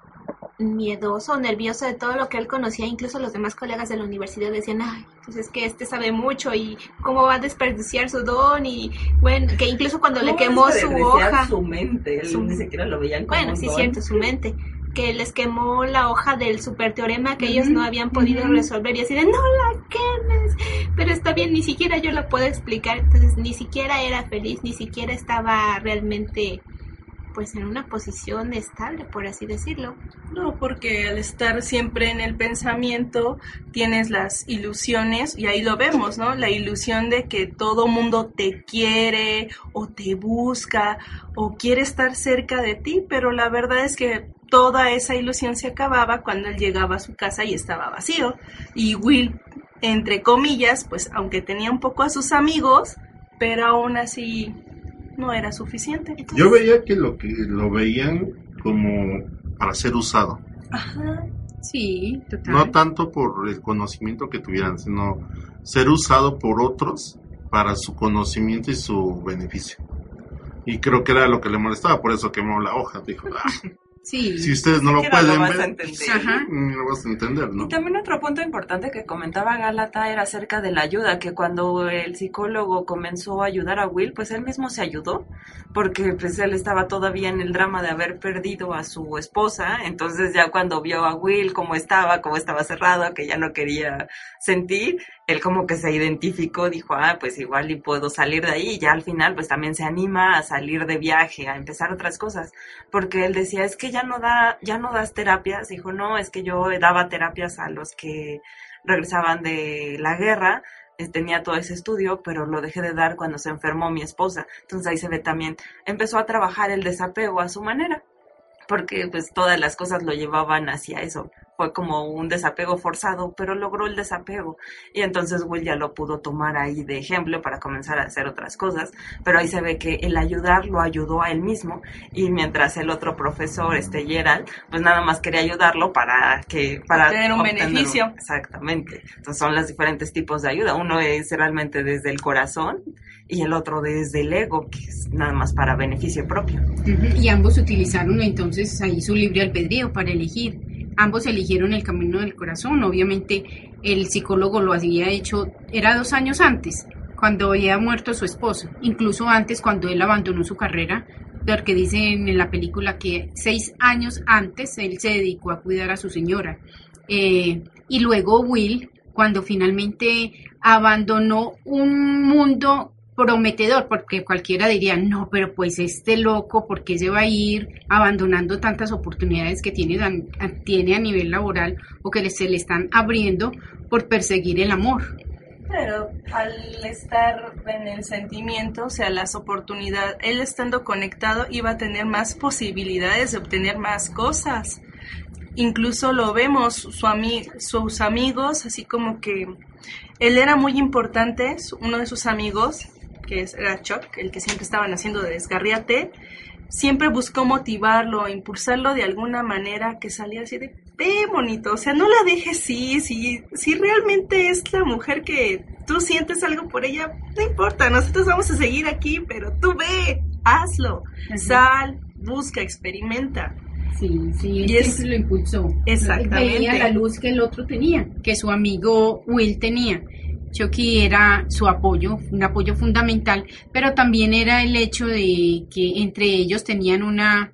miedoso, nervioso de todo lo que él conocía, incluso los demás colegas de la universidad decían, ay, pues es que este sabe mucho y cómo va a desperdiciar su don y bueno, que incluso cuando le ¿Cómo quemó su hoja, su mente, él Su- ni siquiera lo veían como bueno, un sí, don. cierto, su mente, que les quemó la hoja del super teorema que ellos no habían podido resolver y así de, no la quemes, pero está bien, ni siquiera yo la puedo explicar, entonces ni siquiera era feliz, ni siquiera estaba realmente pues en una posición estable, por así decirlo. no, porque al estar siempre en el pensamiento tienes las ilusiones y ahí lo vemos, ¿no? La ilusión de que todo mundo te quiere o te busca o quiere estar cerca de ti, pero la verdad es que toda esa ilusión se acababa cuando él llegaba a su casa y estaba vacío. Y Will, entre comillas, pues aunque tenía un poco a sus amigos, pero aún así no era suficiente. Entonces, Yo veía que lo que lo veían como para ser usado. Ajá. Sí, total. No tanto por el conocimiento que tuvieran, sino ser usado por otros para su conocimiento y su beneficio. Y creo que era lo que le molestaba, por eso quemó la hoja. Dijo, "Ah, Sí. si ustedes no lo pueden ver. Ajá. no lo vas a entender, ¿no? Y también otro punto importante que comentaba Gálata era acerca de la ayuda, que cuando el psicólogo comenzó a ayudar a Will, pues él mismo se ayudó, porque pues él estaba todavía en el drama de haber perdido a su esposa, entonces ya cuando vio a Will cómo estaba, cómo estaba cerrado, que ya no quería sentir, él como que se identificó, dijo, ah, pues igual y puedo salir de ahí, y ya al final pues también se anima a salir de viaje, a empezar otras cosas, porque él decía, es que ya no da, ya no das terapias, dijo, no, es que yo daba terapias a los que regresaban de la guerra, eh, tenía todo ese estudio, pero lo dejé de dar cuando se enfermó mi esposa. Entonces ahí se ve también, empezó a trabajar el desapego a su manera, porque pues todas las cosas lo llevaban hacia eso. Fue como un desapego forzado, pero logró el desapego. Y entonces Will ya lo pudo tomar ahí de ejemplo para comenzar a hacer otras cosas. Pero ahí se ve que el ayudar lo ayudó a él mismo. Y mientras el otro profesor, este Gerald, pues nada más quería ayudarlo para que, para Obtener un beneficio. Exactamente. Entonces son los diferentes tipos de ayuda. Uno es realmente desde el corazón y el otro desde el ego, que es nada más para beneficio propio. Y ambos utilizaron entonces ahí su libre albedrío para elegir. Ambos eligieron el camino del corazón. Obviamente el psicólogo lo había hecho, era dos años antes, cuando había muerto su esposo. Incluso antes, cuando él abandonó su carrera, porque dicen en la película que seis años antes él se dedicó a cuidar a su señora. Eh, y luego Will, cuando finalmente abandonó un mundo prometedor, porque cualquiera diría, no, pero pues este loco, ¿por qué se va a ir abandonando tantas oportunidades que tiene, dan- tiene a nivel laboral o que se le están abriendo por perseguir el amor? Pero al estar en el sentimiento, o sea, las oportunidades, él estando conectado iba a tener más posibilidades de obtener más cosas. Incluso lo vemos, su ami- sus amigos, así como que él era muy importante, uno de sus amigos, que era Chuck, el que siempre estaban haciendo de desgarriate, siempre buscó motivarlo, impulsarlo de alguna manera que salía así de, ve bonito, o sea, no la dejes ir, si, si realmente es la mujer que tú sientes algo por ella, no importa, nosotros vamos a seguir aquí, pero tú ve, hazlo, Ajá. sal, busca, experimenta. Sí, sí, Y es- lo impulsó. Exactamente. Veía la luz que el otro tenía, que su amigo Will tenía. Chucky era su apoyo, un apoyo fundamental, pero también era el hecho de que entre ellos tenían una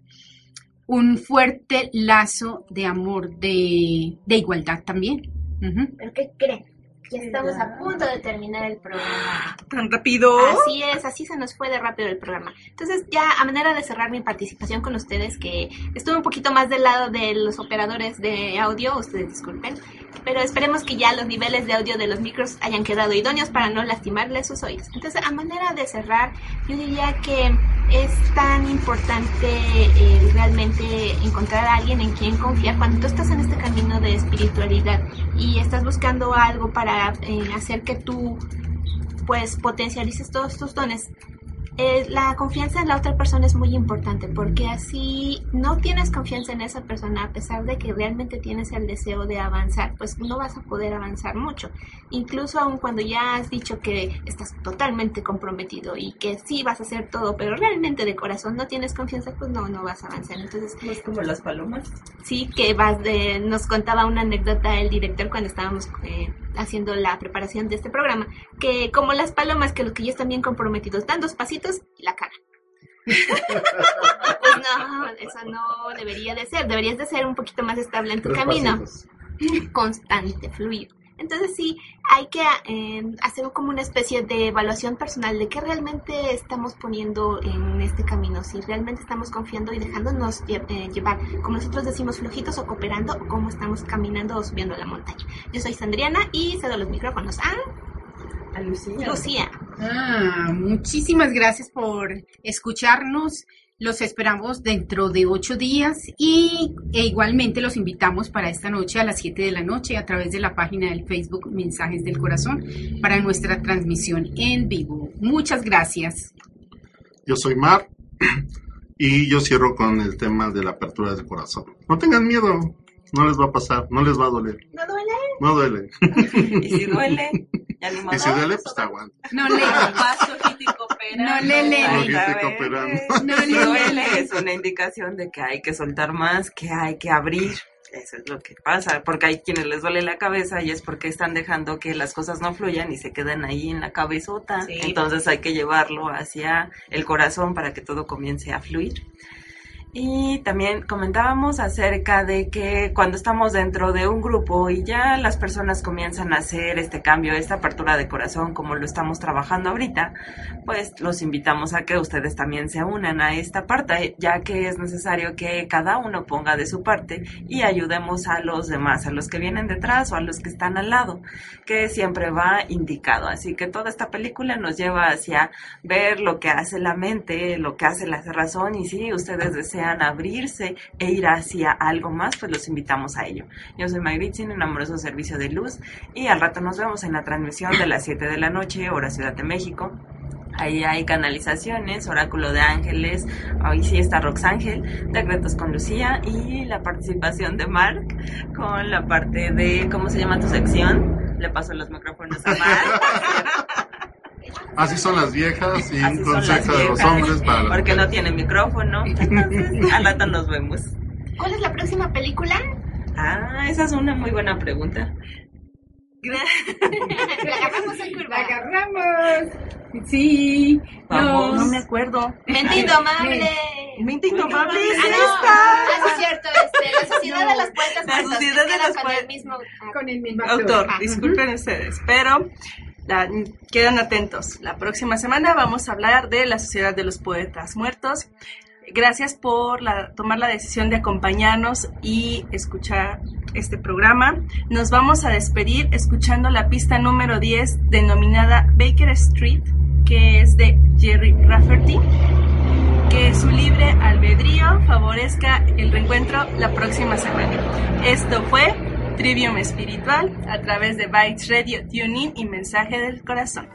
un fuerte lazo de amor, de, de igualdad también. ¿Pero qué creen? Ya estamos a punto de terminar el programa. Tan rápido. Así es, así se nos fue de rápido el programa. Entonces, ya a manera de cerrar mi participación con ustedes, que estuve un poquito más del lado de los operadores de audio, ustedes disculpen, pero esperemos que ya los niveles de audio de los micros hayan quedado idóneos para no lastimarles sus oídos. Entonces, a manera de cerrar, yo diría que es tan importante eh, realmente encontrar a alguien en quien confiar cuando tú estás en este camino de espiritualidad y estás buscando algo para eh, hacer que tú pues potencialices todos tus dones. Eh, la confianza en la otra persona es muy importante porque así no tienes confianza en esa persona a pesar de que realmente tienes el deseo de avanzar, pues no vas a poder avanzar mucho. Incluso aun cuando ya has dicho que estás totalmente comprometido y que sí vas a hacer todo, pero realmente de corazón no tienes confianza, pues no, no vas a avanzar. Entonces, No es como las palomas. Sí, que vas de, nos contaba una anécdota el director cuando estábamos eh, haciendo la preparación de este programa, que como las palomas, que los que ya están bien comprometidos, dan dos pasitos y la cara. pues no, eso no debería de ser, deberías de ser un poquito más estable en tu Tres camino pasitos. constante, fluido. Entonces sí, hay que eh, hacer como una especie de evaluación personal de qué realmente estamos poniendo en este camino, si realmente estamos confiando y dejándonos lle- eh, llevar, como nosotros decimos, flojitos o cooperando, o cómo estamos caminando o subiendo la montaña. Yo soy Sandriana y cedo los micrófonos a A Lucía. Lucía. Ah, muchísimas gracias por escucharnos. Los esperamos dentro de ocho días y e igualmente los invitamos para esta noche a las 7 de la noche a través de la página del Facebook Mensajes del Corazón para nuestra transmisión en vivo. Muchas gracias. Yo soy Mar y yo cierro con el tema de la apertura del corazón. No tengan miedo, no les va a pasar, no les va a doler. ¿No duele? No duele. Y si duele, ya ni modo. Y si duele, pues te aguanta. No le, Paso. No le, le, no le, duele, es una indicación de que hay que soltar más, que hay que abrir. Eso es lo que pasa, porque hay quienes les duele la cabeza y es porque están dejando que las cosas no fluyan y se quedan ahí en la cabezota. Sí. Entonces hay que llevarlo hacia el corazón para que todo comience a fluir. Y también comentábamos acerca de que cuando estamos dentro de un grupo y ya las personas comienzan a hacer este cambio, esta apertura de corazón, como lo estamos trabajando ahorita, pues los invitamos a que ustedes también se unan a esta parte, ya que es necesario que cada uno ponga de su parte y ayudemos a los demás, a los que vienen detrás o a los que están al lado, que siempre va indicado. Así que toda esta película nos lleva hacia ver lo que hace la mente, lo que hace la razón y si ustedes desean abrirse e ir hacia algo más, pues los invitamos a ello. Yo soy Magritzin, un amoroso servicio de luz y al rato nos vemos en la transmisión de las 7 de la noche, hora Ciudad de México. Ahí hay canalizaciones, oráculo de ángeles, hoy sí está Roxángel, decretos con Lucía y la participación de Mark con la parte de, ¿cómo se llama tu sección? Le paso los micrófonos a Mark. Así son las viejas y un las consejo de los hombres para las Porque no tiene micrófono. Entonces, al rato nos vemos. ¿Cuál es la próxima película? Ah, esa es una muy buena pregunta. La agarramos en curva. la agarramos. Sí, Vamos. No los- me acuerdo. Mente indomable. Mente indomable es Ah, no, esta. ah, sí es cierto, este, la sociedad de los poetas La Sociedad de queda los con Poetas- el mismo con el mismo Autor, Ajá. disculpen ustedes, pero la- quedan atentos. La próxima semana vamos a hablar de la Sociedad de los Poetas Muertos. Gracias por la- tomar la decisión de acompañarnos y escuchar este programa. Nos vamos a despedir escuchando la pista número 10 denominada Baker Street, que es de Jerry Rafferty. Que su libre albedrío favorezca el reencuentro la próxima semana. Esto fue Trivium Espiritual a través de Bytes Radio, TuneIn y Mensaje del Corazón.